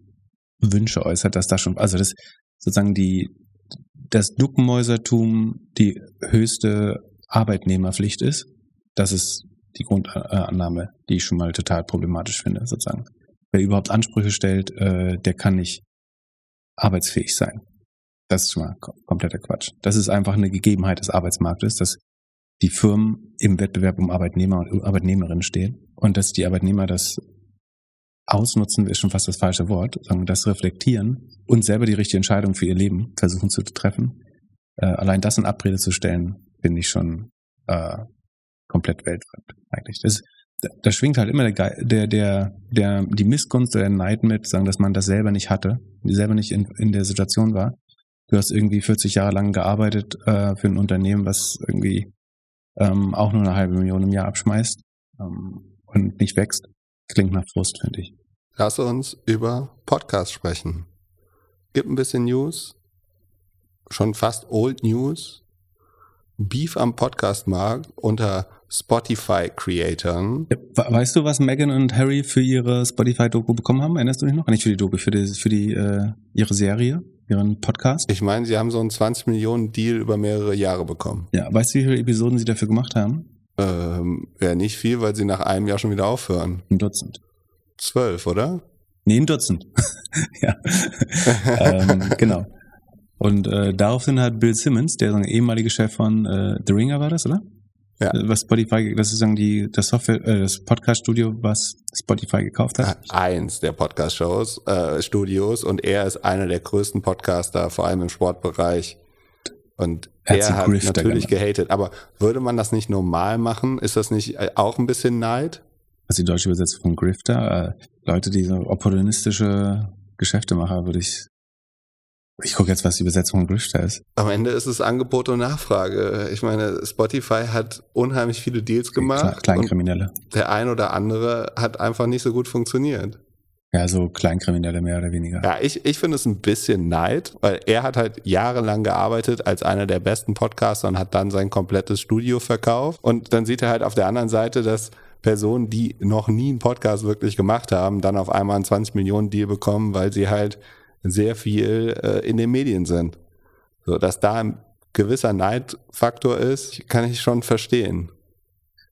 Wünsche äußert, dass das schon, also das sozusagen die, das Duckenmäusertum die höchste Arbeitnehmerpflicht ist. Das ist die Grundannahme, die ich schon mal total problematisch finde, sozusagen. Wer überhaupt Ansprüche stellt, äh, der kann nicht arbeitsfähig sein. Das ist schon mal kompletter Quatsch. Das ist einfach eine Gegebenheit des Arbeitsmarktes, dass die Firmen im Wettbewerb um Arbeitnehmer und Arbeitnehmerinnen stehen und dass die Arbeitnehmer das ausnutzen, ist schon fast das falsche Wort, sondern das reflektieren und selber die richtige Entscheidung für ihr Leben versuchen zu treffen. Äh, allein das in Abrede zu stellen, finde ich schon äh, komplett weltfremd eigentlich. Das, da schwingt halt immer der, der, der, der, die Missgunst oder der Neid mit, sagen, dass man das selber nicht hatte, selber nicht in, in der Situation war. Du hast irgendwie 40 Jahre lang gearbeitet äh, für ein Unternehmen, was irgendwie ähm, auch nur eine halbe Million im Jahr abschmeißt ähm, und nicht wächst. Klingt nach Frust, finde ich. Lass uns über Podcast sprechen. Gibt ein bisschen News, schon fast Old News. Beef am Podcastmarkt unter Spotify-Creatoren. Weißt du, was Megan und Harry für ihre Spotify-Doku bekommen haben? Erinnerst du dich noch? Nicht für die Doku, für die, für die äh, ihre Serie, ihren Podcast? Ich meine, sie haben so einen 20 Millionen Deal über mehrere Jahre bekommen. Ja, weißt du, wie viele Episoden sie dafür gemacht haben? Ähm, Wäre nicht viel, weil sie nach einem Jahr schon wieder aufhören. Ein Dutzend. Zwölf, oder? Nee, ein Dutzend. ja. ähm, genau. Und äh, daraufhin hat Bill Simmons, der ehemaliger Chef von äh, The Ringer war das, oder? Ja. Äh, was Spotify, das ist sagen die das Software, äh, das Podcast-Studio, was Spotify gekauft hat. Eins der Podcast-Shows, äh, Studios und er ist einer der größten Podcaster, vor allem im Sportbereich. Und er, er hat natürlich gehatet. Aber würde man das nicht normal machen? Ist das nicht äh, auch ein bisschen Neid? Was die deutsche Übersetzung von Grifter, äh, Leute, die so opportunistische Geschäftemacher, würde ich ich gucke jetzt, was die Übersetzung von Grifter ist. Am Ende ist es Angebot und Nachfrage. Ich meine, Spotify hat unheimlich viele Deals gemacht. Kleinkriminelle. Der ein oder andere hat einfach nicht so gut funktioniert. Ja, so Kleinkriminelle mehr oder weniger. Ja, ich, ich finde es ein bisschen Neid, weil er hat halt jahrelang gearbeitet als einer der besten Podcaster und hat dann sein komplettes Studio verkauft. Und dann sieht er halt auf der anderen Seite, dass Personen, die noch nie einen Podcast wirklich gemacht haben, dann auf einmal einen 20 Millionen Deal bekommen, weil sie halt sehr viel äh, in den Medien sind. So, dass da ein gewisser Neidfaktor ist, kann ich schon verstehen.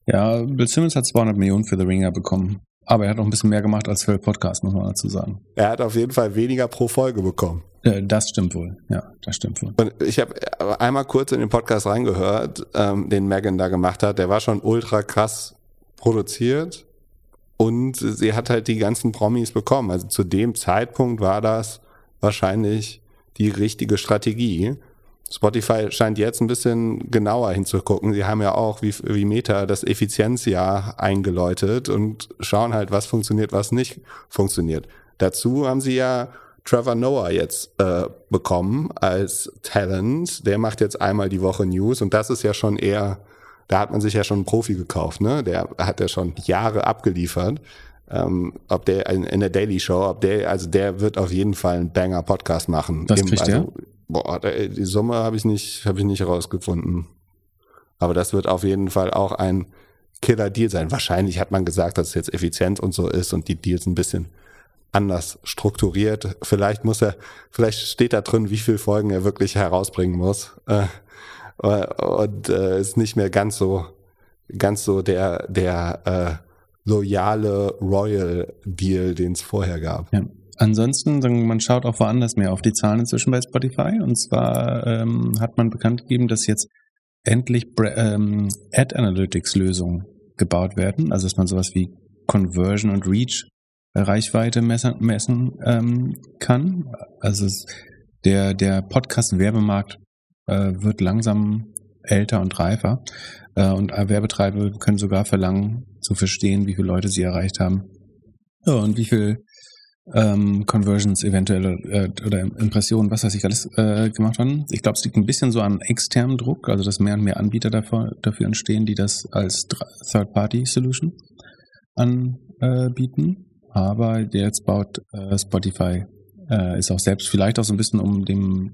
Ja, Bill Simmons hat 200 Millionen für The Ringer bekommen. Aber er hat auch ein bisschen mehr gemacht als für Podcast, muss man dazu sagen. Er hat auf jeden Fall weniger pro Folge bekommen. Äh, das stimmt wohl, ja, das stimmt wohl. Und ich habe einmal kurz in den Podcast reingehört, ähm, den Megan da gemacht hat. Der war schon ultra krass produziert und sie hat halt die ganzen Promis bekommen. Also zu dem Zeitpunkt war das wahrscheinlich die richtige Strategie. Spotify scheint jetzt ein bisschen genauer hinzugucken. Sie haben ja auch wie, wie Meta das Effizienzjahr eingeläutet und schauen halt, was funktioniert, was nicht funktioniert. Dazu haben sie ja Trevor Noah jetzt äh, bekommen als Talent. Der macht jetzt einmal die Woche News und das ist ja schon eher, da hat man sich ja schon einen Profi gekauft, ne? Der hat ja schon Jahre abgeliefert. Ähm, ob der in, in, der Daily Show, ob der, also der wird auf jeden Fall einen Banger-Podcast machen. Was kriegt also, der? Boah, die Summe habe ich nicht, habe ich nicht herausgefunden. Aber das wird auf jeden Fall auch ein Killer-Deal sein. Wahrscheinlich hat man gesagt, dass es jetzt effizient und so ist und die Deals ein bisschen anders strukturiert. Vielleicht muss er, vielleicht steht da drin, wie viele Folgen er wirklich herausbringen muss. Äh, und äh, ist nicht mehr ganz so, ganz so der, der äh, loyale Royal Deal, den es vorher gab. Ja. Ansonsten, man schaut auch woanders mehr auf die Zahlen inzwischen bei Spotify. Und zwar ähm, hat man bekannt gegeben, dass jetzt endlich ähm, Ad Analytics Lösungen gebaut werden. Also dass man sowas wie Conversion und Reach Reichweite messen, messen ähm, kann. Also der, der Podcast-Werbemarkt äh, wird langsam älter und reifer. Äh, und Werbetreiber können sogar verlangen, zu verstehen, wie viele Leute sie erreicht haben. Ja, und wie viel ähm, Conversions eventuell äh, oder Impressionen, was weiß ich alles äh, gemacht haben. Ich glaube, es liegt ein bisschen so an externem Druck, also dass mehr und mehr Anbieter dafür, dafür entstehen, die das als Third-Party-Solution anbieten. Aber jetzt baut äh, Spotify, äh, ist auch selbst vielleicht auch so ein bisschen, um dem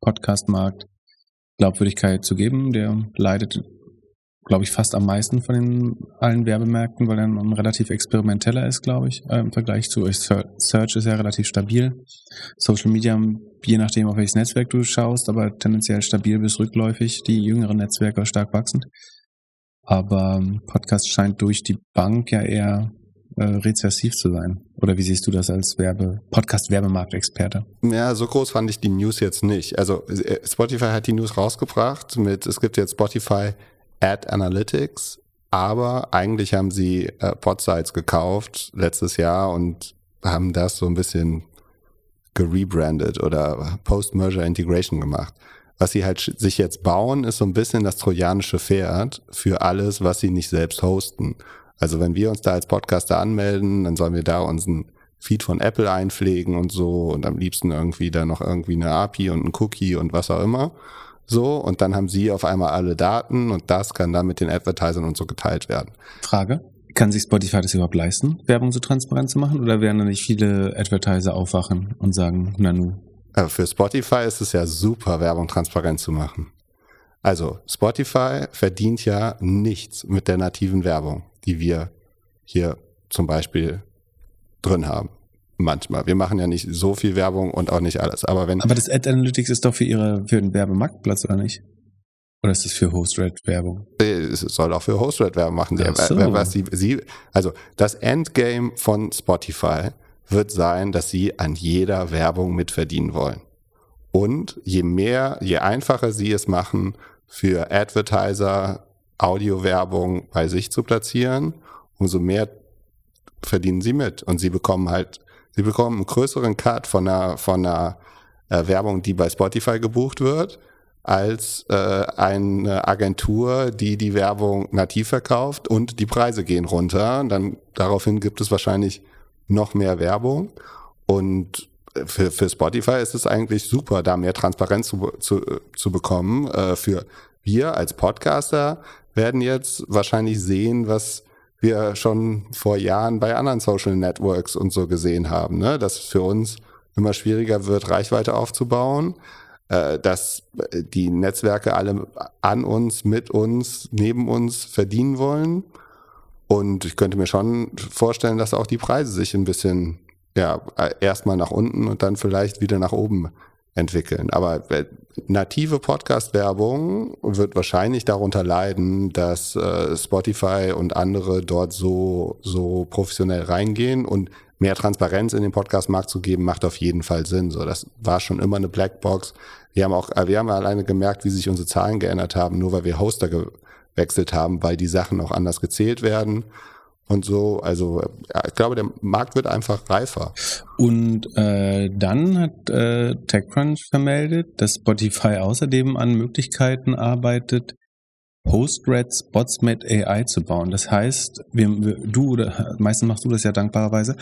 Podcast-Markt Glaubwürdigkeit zu geben. Der leidet glaube ich, fast am meisten von den allen Werbemärkten, weil er relativ experimenteller ist, glaube ich, äh, im Vergleich zu Search ist ja relativ stabil. Social Media, je nachdem, auf welches Netzwerk du schaust, aber tendenziell stabil bis rückläufig, die jüngeren Netzwerke stark wachsend. Aber ähm, Podcast scheint durch die Bank ja eher äh, rezessiv zu sein. Oder wie siehst du das als Werbe, Podcast-Werbemarktexperte? Ja, so groß fand ich die News jetzt nicht. Also äh, Spotify hat die News rausgebracht mit, es gibt jetzt Spotify Ad Analytics, aber eigentlich haben sie äh, Podsites gekauft letztes Jahr und haben das so ein bisschen gerebrandet oder Post-Merger Integration gemacht. Was sie halt sich jetzt bauen, ist so ein bisschen das trojanische Pferd für alles, was sie nicht selbst hosten. Also wenn wir uns da als Podcaster anmelden, dann sollen wir da unseren Feed von Apple einpflegen und so und am liebsten irgendwie da noch irgendwie eine API und ein Cookie und was auch immer. So, und dann haben sie auf einmal alle Daten und das kann dann mit den Advertisern und so geteilt werden. Frage. Kann sich Spotify das überhaupt leisten, Werbung so transparent zu machen? Oder werden da nicht viele Advertiser aufwachen und sagen, Nanu? Äh, für Spotify ist es ja super, Werbung transparent zu machen. Also, Spotify verdient ja nichts mit der nativen Werbung, die wir hier zum Beispiel drin haben manchmal. Wir machen ja nicht so viel Werbung und auch nicht alles. Aber wenn. Aber das Ad Analytics ist doch für ihre, für den Werbemarktplatz, oder nicht? Oder ist das für Host-Rate-Werbung? Es soll auch für Host-Rate-Werbung machen. So. Was sie, sie, also das Endgame von Spotify wird sein, dass sie an jeder Werbung mitverdienen wollen. Und je mehr, je einfacher sie es machen, für Advertiser Audio-Werbung bei sich zu platzieren, umso mehr verdienen sie mit. Und sie bekommen halt Sie bekommen einen größeren Cut von einer, von einer äh, Werbung, die bei Spotify gebucht wird, als äh, eine Agentur, die die Werbung nativ verkauft und die Preise gehen runter. Dann daraufhin gibt es wahrscheinlich noch mehr Werbung und für, für Spotify ist es eigentlich super, da mehr Transparenz zu, zu, zu bekommen. Äh, für wir als Podcaster werden jetzt wahrscheinlich sehen, was wir schon vor Jahren bei anderen Social Networks und so gesehen haben, ne? dass es für uns immer schwieriger wird, Reichweite aufzubauen, äh, dass die Netzwerke alle an uns, mit uns, neben uns verdienen wollen. Und ich könnte mir schon vorstellen, dass auch die Preise sich ein bisschen, ja, erstmal nach unten und dann vielleicht wieder nach oben entwickeln. Aber äh, native Podcast-Werbung wird wahrscheinlich darunter leiden, dass äh, Spotify und andere dort so, so professionell reingehen und mehr Transparenz in den Podcast-Markt zu geben, macht auf jeden Fall Sinn. So, das war schon immer eine Blackbox. Wir haben auch, äh, wir haben alleine gemerkt, wie sich unsere Zahlen geändert haben, nur weil wir Hoster gewechselt haben, weil die Sachen auch anders gezählt werden und so. Also ich glaube, der Markt wird einfach reifer. Und äh, dann hat äh, TechCrunch vermeldet, dass Spotify außerdem an Möglichkeiten arbeitet, Postgres-Bots mit AI zu bauen. Das heißt, wir, wir, du oder meistens machst du das ja dankbarerweise,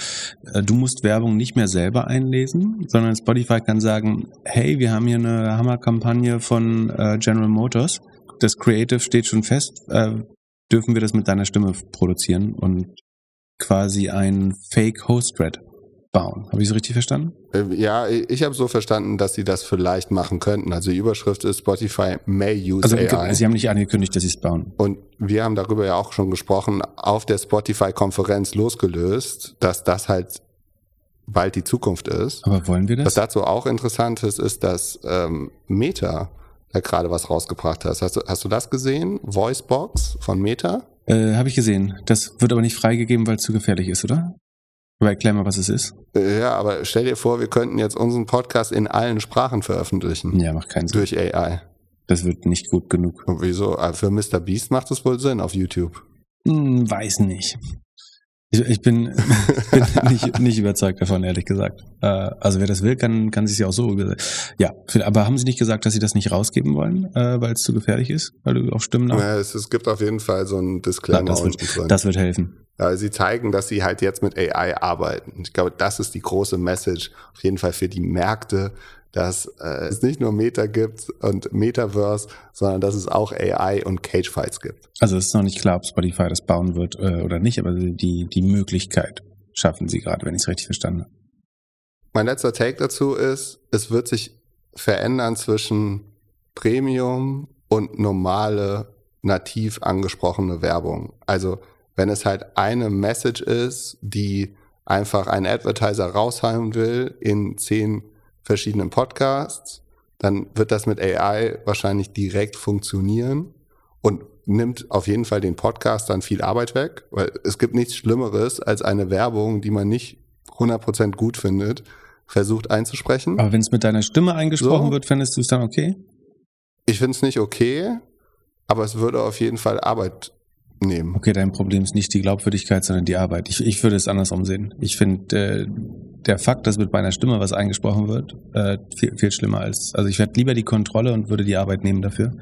äh, du musst Werbung nicht mehr selber einlesen, sondern Spotify kann sagen, hey, wir haben hier eine Hammerkampagne von äh, General Motors. Das Creative steht schon fest. Äh, dürfen wir das mit deiner Stimme produzieren und quasi ein Fake Host Thread bauen. Habe ich es richtig verstanden? Äh, ja, ich habe so verstanden, dass sie das vielleicht machen könnten. Also die Überschrift ist Spotify may use also, AI. Sie haben nicht angekündigt, dass sie es bauen. Und wir haben darüber ja auch schon gesprochen, auf der Spotify-Konferenz losgelöst, dass das halt bald die Zukunft ist. Aber wollen wir das? Was dazu auch interessant ist, ist, dass ähm, Meta da gerade was rausgebracht hat. Hast du, hast du das gesehen? Voicebox von Meta? Äh, habe ich gesehen. Das wird aber nicht freigegeben, weil es zu gefährlich ist, oder? Aber erklär mal, was es ist. Ja, aber stell dir vor, wir könnten jetzt unseren Podcast in allen Sprachen veröffentlichen. Ja, macht keinen Sinn. Durch AI. Das wird nicht gut genug. Und wieso? Ah, für Mr. Beast macht es wohl Sinn auf YouTube. Hm, weiß nicht. Ich, ich bin, bin nicht, nicht überzeugt davon, ehrlich gesagt. Äh, also wer das will, kann, kann sich ja auch so. Ja, aber haben Sie nicht gesagt, dass Sie das nicht rausgeben wollen, äh, weil es zu gefährlich ist, weil du auch Stimmen nach? Ja, es, es gibt auf jeden Fall so ein Disclaimer. Ja, das, wird, das wird helfen. Ja, sie zeigen, dass sie halt jetzt mit AI arbeiten. Ich glaube, das ist die große Message auf jeden Fall für die Märkte, dass äh, es nicht nur Meta gibt und Metaverse, sondern dass es auch AI und Cage-Fights gibt. Also es ist noch nicht klar, ob Spotify das bauen wird äh, oder nicht, aber die, die Möglichkeit schaffen sie gerade, wenn ich es richtig verstanden habe. Mein letzter Take dazu ist, es wird sich verändern zwischen Premium und normale, nativ angesprochene Werbung. Also wenn es halt eine Message ist, die einfach ein Advertiser raushauen will in zehn verschiedenen Podcasts, dann wird das mit AI wahrscheinlich direkt funktionieren und nimmt auf jeden Fall den Podcast dann viel Arbeit weg, weil es gibt nichts Schlimmeres als eine Werbung, die man nicht 100% gut findet, versucht einzusprechen. Aber wenn es mit deiner Stimme eingesprochen so. wird, findest du es dann okay? Ich finde es nicht okay, aber es würde auf jeden Fall Arbeit nehmen. Okay, dein Problem ist nicht die Glaubwürdigkeit, sondern die Arbeit. Ich, ich würde es andersrum sehen. Ich finde, äh, der Fakt, dass mit meiner Stimme was eingesprochen wird, äh, viel, viel schlimmer als, also ich hätte lieber die Kontrolle und würde die Arbeit nehmen dafür,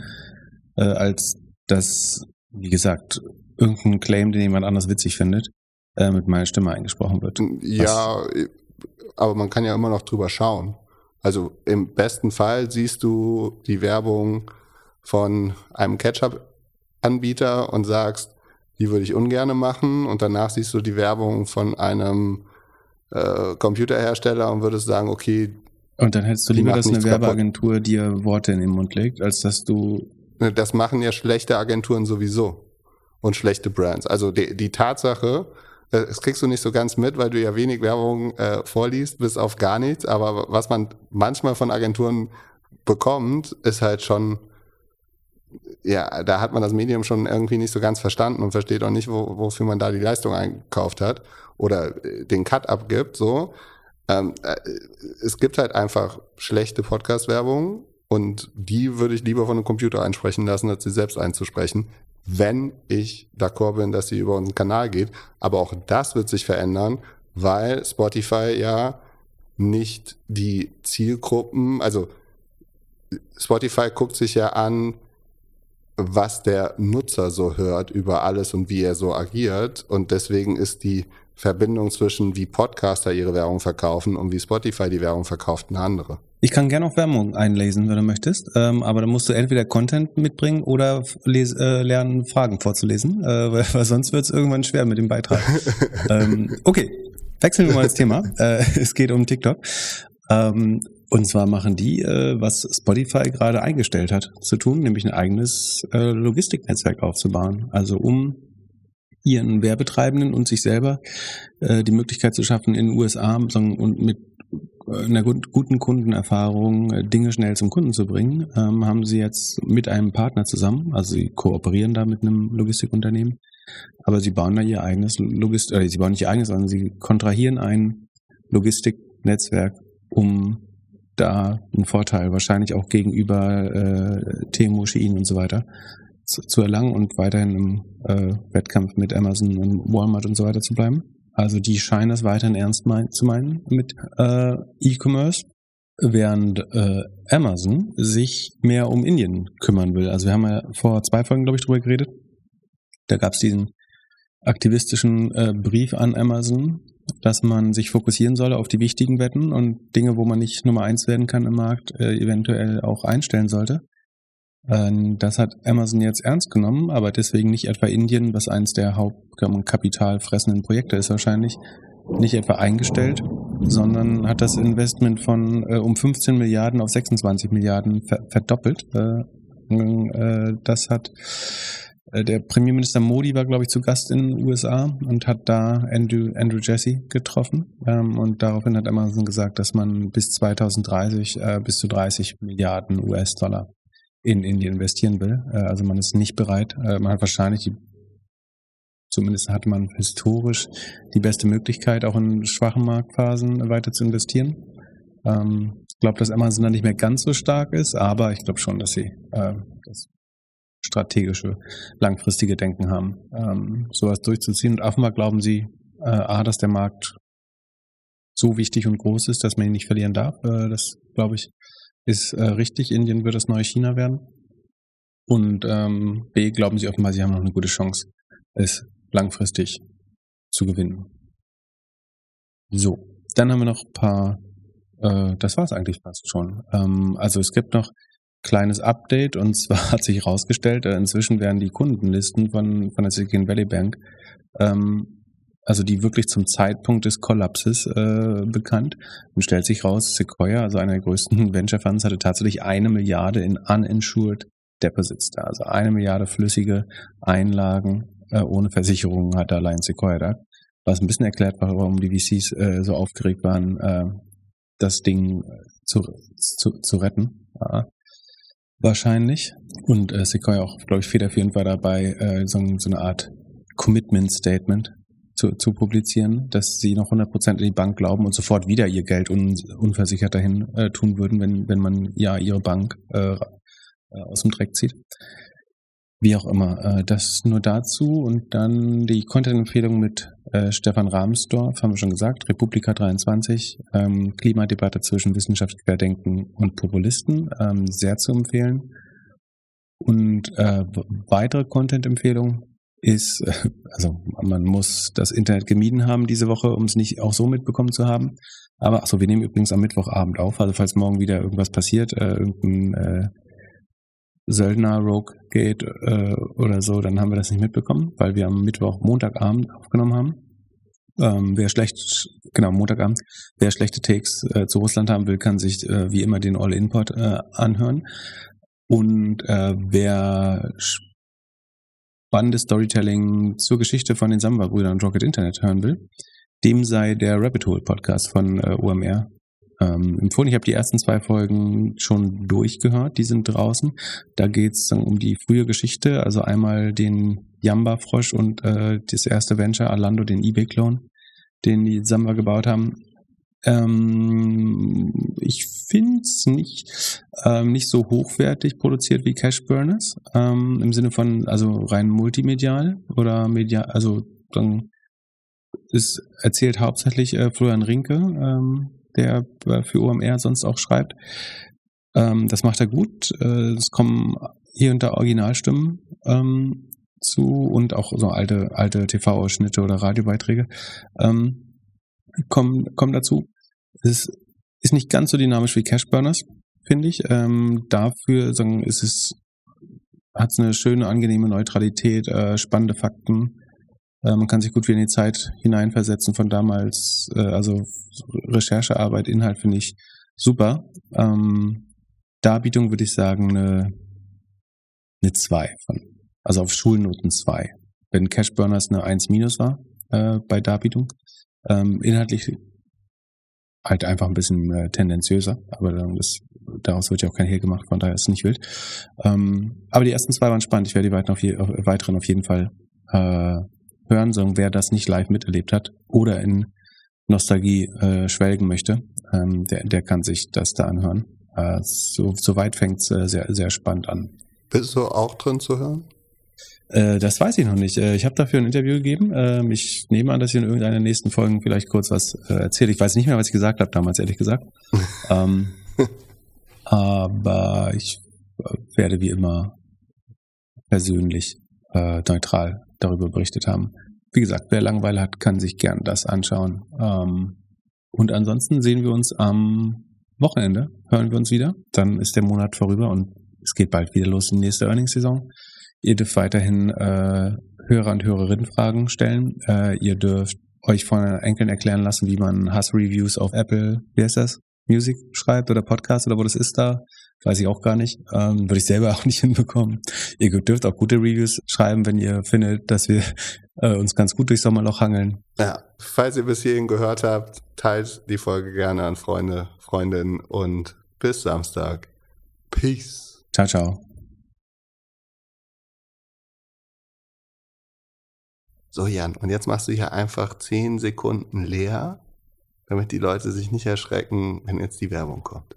äh, als dass, wie gesagt, irgendein Claim, den jemand anders witzig findet, äh, mit meiner Stimme eingesprochen wird. Ja, was? aber man kann ja immer noch drüber schauen. Also im besten Fall siehst du die Werbung von einem Ketchup-Anbieter und sagst, die würde ich ungerne machen und danach siehst du die Werbung von einem äh, Computerhersteller und würdest sagen, okay. Und dann hättest du lieber, dass eine Werbeagentur kaputt. dir Worte in den Mund legt, als dass du. Ne, das machen ja schlechte Agenturen sowieso. Und schlechte Brands. Also die, die Tatsache, äh, das kriegst du nicht so ganz mit, weil du ja wenig Werbung äh, vorliest, bis auf gar nichts. Aber was man manchmal von Agenturen bekommt, ist halt schon, ja, da hat man das Medium schon irgendwie nicht so ganz verstanden und versteht auch nicht, wo, wofür man da die Leistung einkauft hat oder äh, den Cut abgibt, so. Ähm, äh, es gibt halt einfach schlechte Podcast-Werbung und die würde ich lieber von einem Computer einsprechen lassen, als sie selbst einzusprechen, wenn ich d'accord bin, dass sie über unseren Kanal geht. Aber auch das wird sich verändern, weil Spotify ja nicht die Zielgruppen, also Spotify guckt sich ja an, was der Nutzer so hört über alles und wie er so agiert. Und deswegen ist die Verbindung zwischen wie Podcaster ihre Werbung verkaufen und wie Spotify die Werbung verkauft eine andere. Ich kann gerne auch Werbung einlesen, wenn du möchtest, ähm, aber dann musst du entweder Content mitbringen oder äh, lernen, Fragen vorzulesen, äh, weil, weil, sonst wird es irgendwann schwer mit dem Beitrag. ähm, okay, wechseln wir mal das Thema. Äh, es geht um TikTok. Ähm, und zwar machen die, äh, was Spotify gerade eingestellt hat, zu tun, nämlich ein eigenes äh, Logistiknetzwerk aufzubauen. Also um ihren Werbetreibenden und sich selber äh, die Möglichkeit zu schaffen, in den USA und mit einer guten Kundenerfahrung äh, Dinge schnell zum Kunden zu bringen, ähm, haben sie jetzt mit einem Partner zusammen, also sie kooperieren da mit einem Logistikunternehmen, aber sie bauen da ihr eigenes Logistik, äh, sie bauen nicht ihr eigenes, sondern sie kontrahieren ein Logistiknetzwerk, um da einen Vorteil wahrscheinlich auch gegenüber äh, Temo, Shein und so weiter zu, zu erlangen und weiterhin im äh, Wettkampf mit Amazon und Walmart und so weiter zu bleiben. Also die scheinen das weiterhin ernst mein, zu meinen mit äh, E-Commerce, während äh, Amazon sich mehr um Indien kümmern will. Also wir haben ja vor zwei Folgen, glaube ich, drüber geredet. Da gab es diesen aktivistischen äh, Brief an Amazon, dass man sich fokussieren solle auf die wichtigen Wetten und Dinge, wo man nicht Nummer eins werden kann im Markt, äh, eventuell auch einstellen sollte. Ähm, das hat Amazon jetzt ernst genommen, aber deswegen nicht etwa Indien, was eines der hauptkapitalfressenden Projekte ist wahrscheinlich, nicht etwa eingestellt, sondern hat das Investment von äh, um 15 Milliarden auf 26 Milliarden ver verdoppelt. Äh, äh, das hat äh, der Premierminister Modi war, glaube ich, zu Gast in den USA und hat da Andrew, Andrew Jesse getroffen. Ähm, und daraufhin hat Amazon gesagt, dass man bis 2030 äh, bis zu 30 Milliarden US-Dollar in Indien investieren will. Äh, also man ist nicht bereit. Äh, man hat wahrscheinlich die, zumindest hat man historisch die beste Möglichkeit, auch in schwachen Marktphasen weiter zu investieren. Ähm, ich glaube, dass Amazon da nicht mehr ganz so stark ist, aber ich glaube schon, dass sie äh, das strategische, langfristige Denken haben, ähm, sowas durchzuziehen. Und offenbar glauben sie, A, dass der Markt so wichtig und groß ist, dass man ihn nicht verlieren darf. das, glaube ich, ist äh, richtig, Indien wird das neue China werden. Und ähm, B, glauben sie offenbar, sie haben noch eine gute Chance, es langfristig zu gewinnen. So, dann haben wir noch ein paar, äh, das war es eigentlich fast schon. Ähm, also es gibt noch kleines Update und zwar hat sich herausgestellt, äh, inzwischen werden die Kundenlisten von, von der Silicon Valley Bank ähm, also die wirklich zum Zeitpunkt des Kollapses äh, bekannt. Und stellt sich raus, Sequoia, also einer der größten Venture Funds, hatte tatsächlich eine Milliarde in uninsured Deposits da, also eine Milliarde flüssige Einlagen äh, ohne Versicherungen hatte allein Sequoia da, was ein bisschen erklärt, warum die VCs äh, so aufgeregt waren, äh, das Ding zu, zu, zu retten. Ja, wahrscheinlich. Und äh, Sequoia auch, glaube ich, federführend war dabei, äh, so, so eine Art Commitment Statement zu, zu publizieren, dass sie noch 100% in die Bank glauben und sofort wieder ihr Geld un, unversichert dahin äh, tun würden, wenn, wenn man ja ihre Bank äh, äh, aus dem Dreck zieht. Wie auch immer, äh, das nur dazu und dann die Content-Empfehlung mit äh, Stefan Rahmsdorf, haben wir schon gesagt, Republika 23, ähm, Klimadebatte zwischen Wissenschaftsquerdenken und Populisten, ähm, sehr zu empfehlen. Und äh, weitere Content-Empfehlungen ist, äh, also man muss das Internet gemieden haben diese Woche, um es nicht auch so mitbekommen zu haben. Aber achso, wir nehmen übrigens am Mittwochabend auf, also falls morgen wieder irgendwas passiert, äh, irgendein äh, Söldner Rogue geht äh, oder so, dann haben wir das nicht mitbekommen, weil wir am Mittwoch, Montagabend aufgenommen haben. Ähm, wer schlecht, genau, Montagabend, wer schlechte Takes äh, zu Russland haben will, kann sich äh, wie immer den All-In-Pod äh, anhören. Und äh, wer spannendes Storytelling zur Geschichte von den Samba-Brüdern und Rocket Internet hören will, dem sei der Rabbit Hole Podcast von äh, OMR ähm, empfohlen. Ich habe die ersten zwei Folgen schon durchgehört, die sind draußen. Da geht es um die frühe Geschichte, also einmal den Jamba-Frosch und äh, das erste Venture, Alando, den eBay-Clone, den die Samba gebaut haben. Ähm, ich finde es nicht, ähm, nicht so hochwertig produziert wie Cash Burners, ähm, im Sinne von, also rein multimedial oder medial, also dann ist erzählt hauptsächlich äh, Florian Rinke, ähm, der für OMR sonst auch schreibt. Ähm, das macht er gut. Äh, es kommen hier und da Originalstimmen ähm, zu und auch so alte, alte TV-Ausschnitte oder Radiobeiträge ähm, kommen, kommen dazu. Es ist nicht ganz so dynamisch wie Cashburners, finde ich. Ähm, dafür sagen, ist es, hat es eine schöne, angenehme Neutralität, äh, spannende Fakten. Äh, man kann sich gut wieder in die Zeit hineinversetzen von damals. Äh, also Recherchearbeit, Inhalt finde ich super. Ähm, Darbietung würde ich sagen eine, eine 2 von. Also auf Schulnoten 2. Wenn Cashburners eine 1 minus war äh, bei Darbietung. Ähm, inhaltlich halt einfach ein bisschen äh, tendenziöser, aber das, daraus wird ja auch kein Hehl gemacht, von daher ist es nicht wild. Ähm, aber die ersten zwei waren spannend. Ich werde die weiteren auf, je, auf, weiteren auf jeden Fall äh, hören, so wer das nicht live miterlebt hat oder in Nostalgie äh, schwelgen möchte, ähm, der, der kann sich das da anhören. Äh, so, so weit fängt es äh, sehr, sehr spannend an. Bist du auch drin zu hören? Äh, das weiß ich noch nicht. Äh, ich habe dafür ein Interview gegeben. Ähm, ich nehme an, dass ich in irgendeiner der nächsten Folgen vielleicht kurz was äh, erzähle. Ich weiß nicht mehr, was ich gesagt habe damals, ehrlich gesagt. ähm, aber ich werde wie immer persönlich neutral darüber berichtet haben. Wie gesagt, wer Langeweile hat, kann sich gern das anschauen. Ähm, und ansonsten sehen wir uns am Wochenende, hören wir uns wieder. Dann ist der Monat vorüber und es geht bald wieder los in die nächste Earnings-Saison. Ihr dürft weiterhin äh, Hörer und Hörerinnenfragen stellen. Äh, ihr dürft euch von Enkeln erklären lassen, wie man Hass-Reviews auf Apple, wie heißt das? Music schreibt oder Podcast oder wo das ist da. Weiß ich auch gar nicht. Ähm, würde ich selber auch nicht hinbekommen. Ihr dürft auch gute Reviews schreiben, wenn ihr findet, dass wir äh, uns ganz gut durchs Sommerloch hangeln. Ja, falls ihr bis hierhin gehört habt, teilt die Folge gerne an Freunde, Freundinnen und bis Samstag. Peace. Ciao, ciao. So, Jan, und jetzt machst du hier einfach zehn Sekunden leer, damit die Leute sich nicht erschrecken, wenn jetzt die Werbung kommt.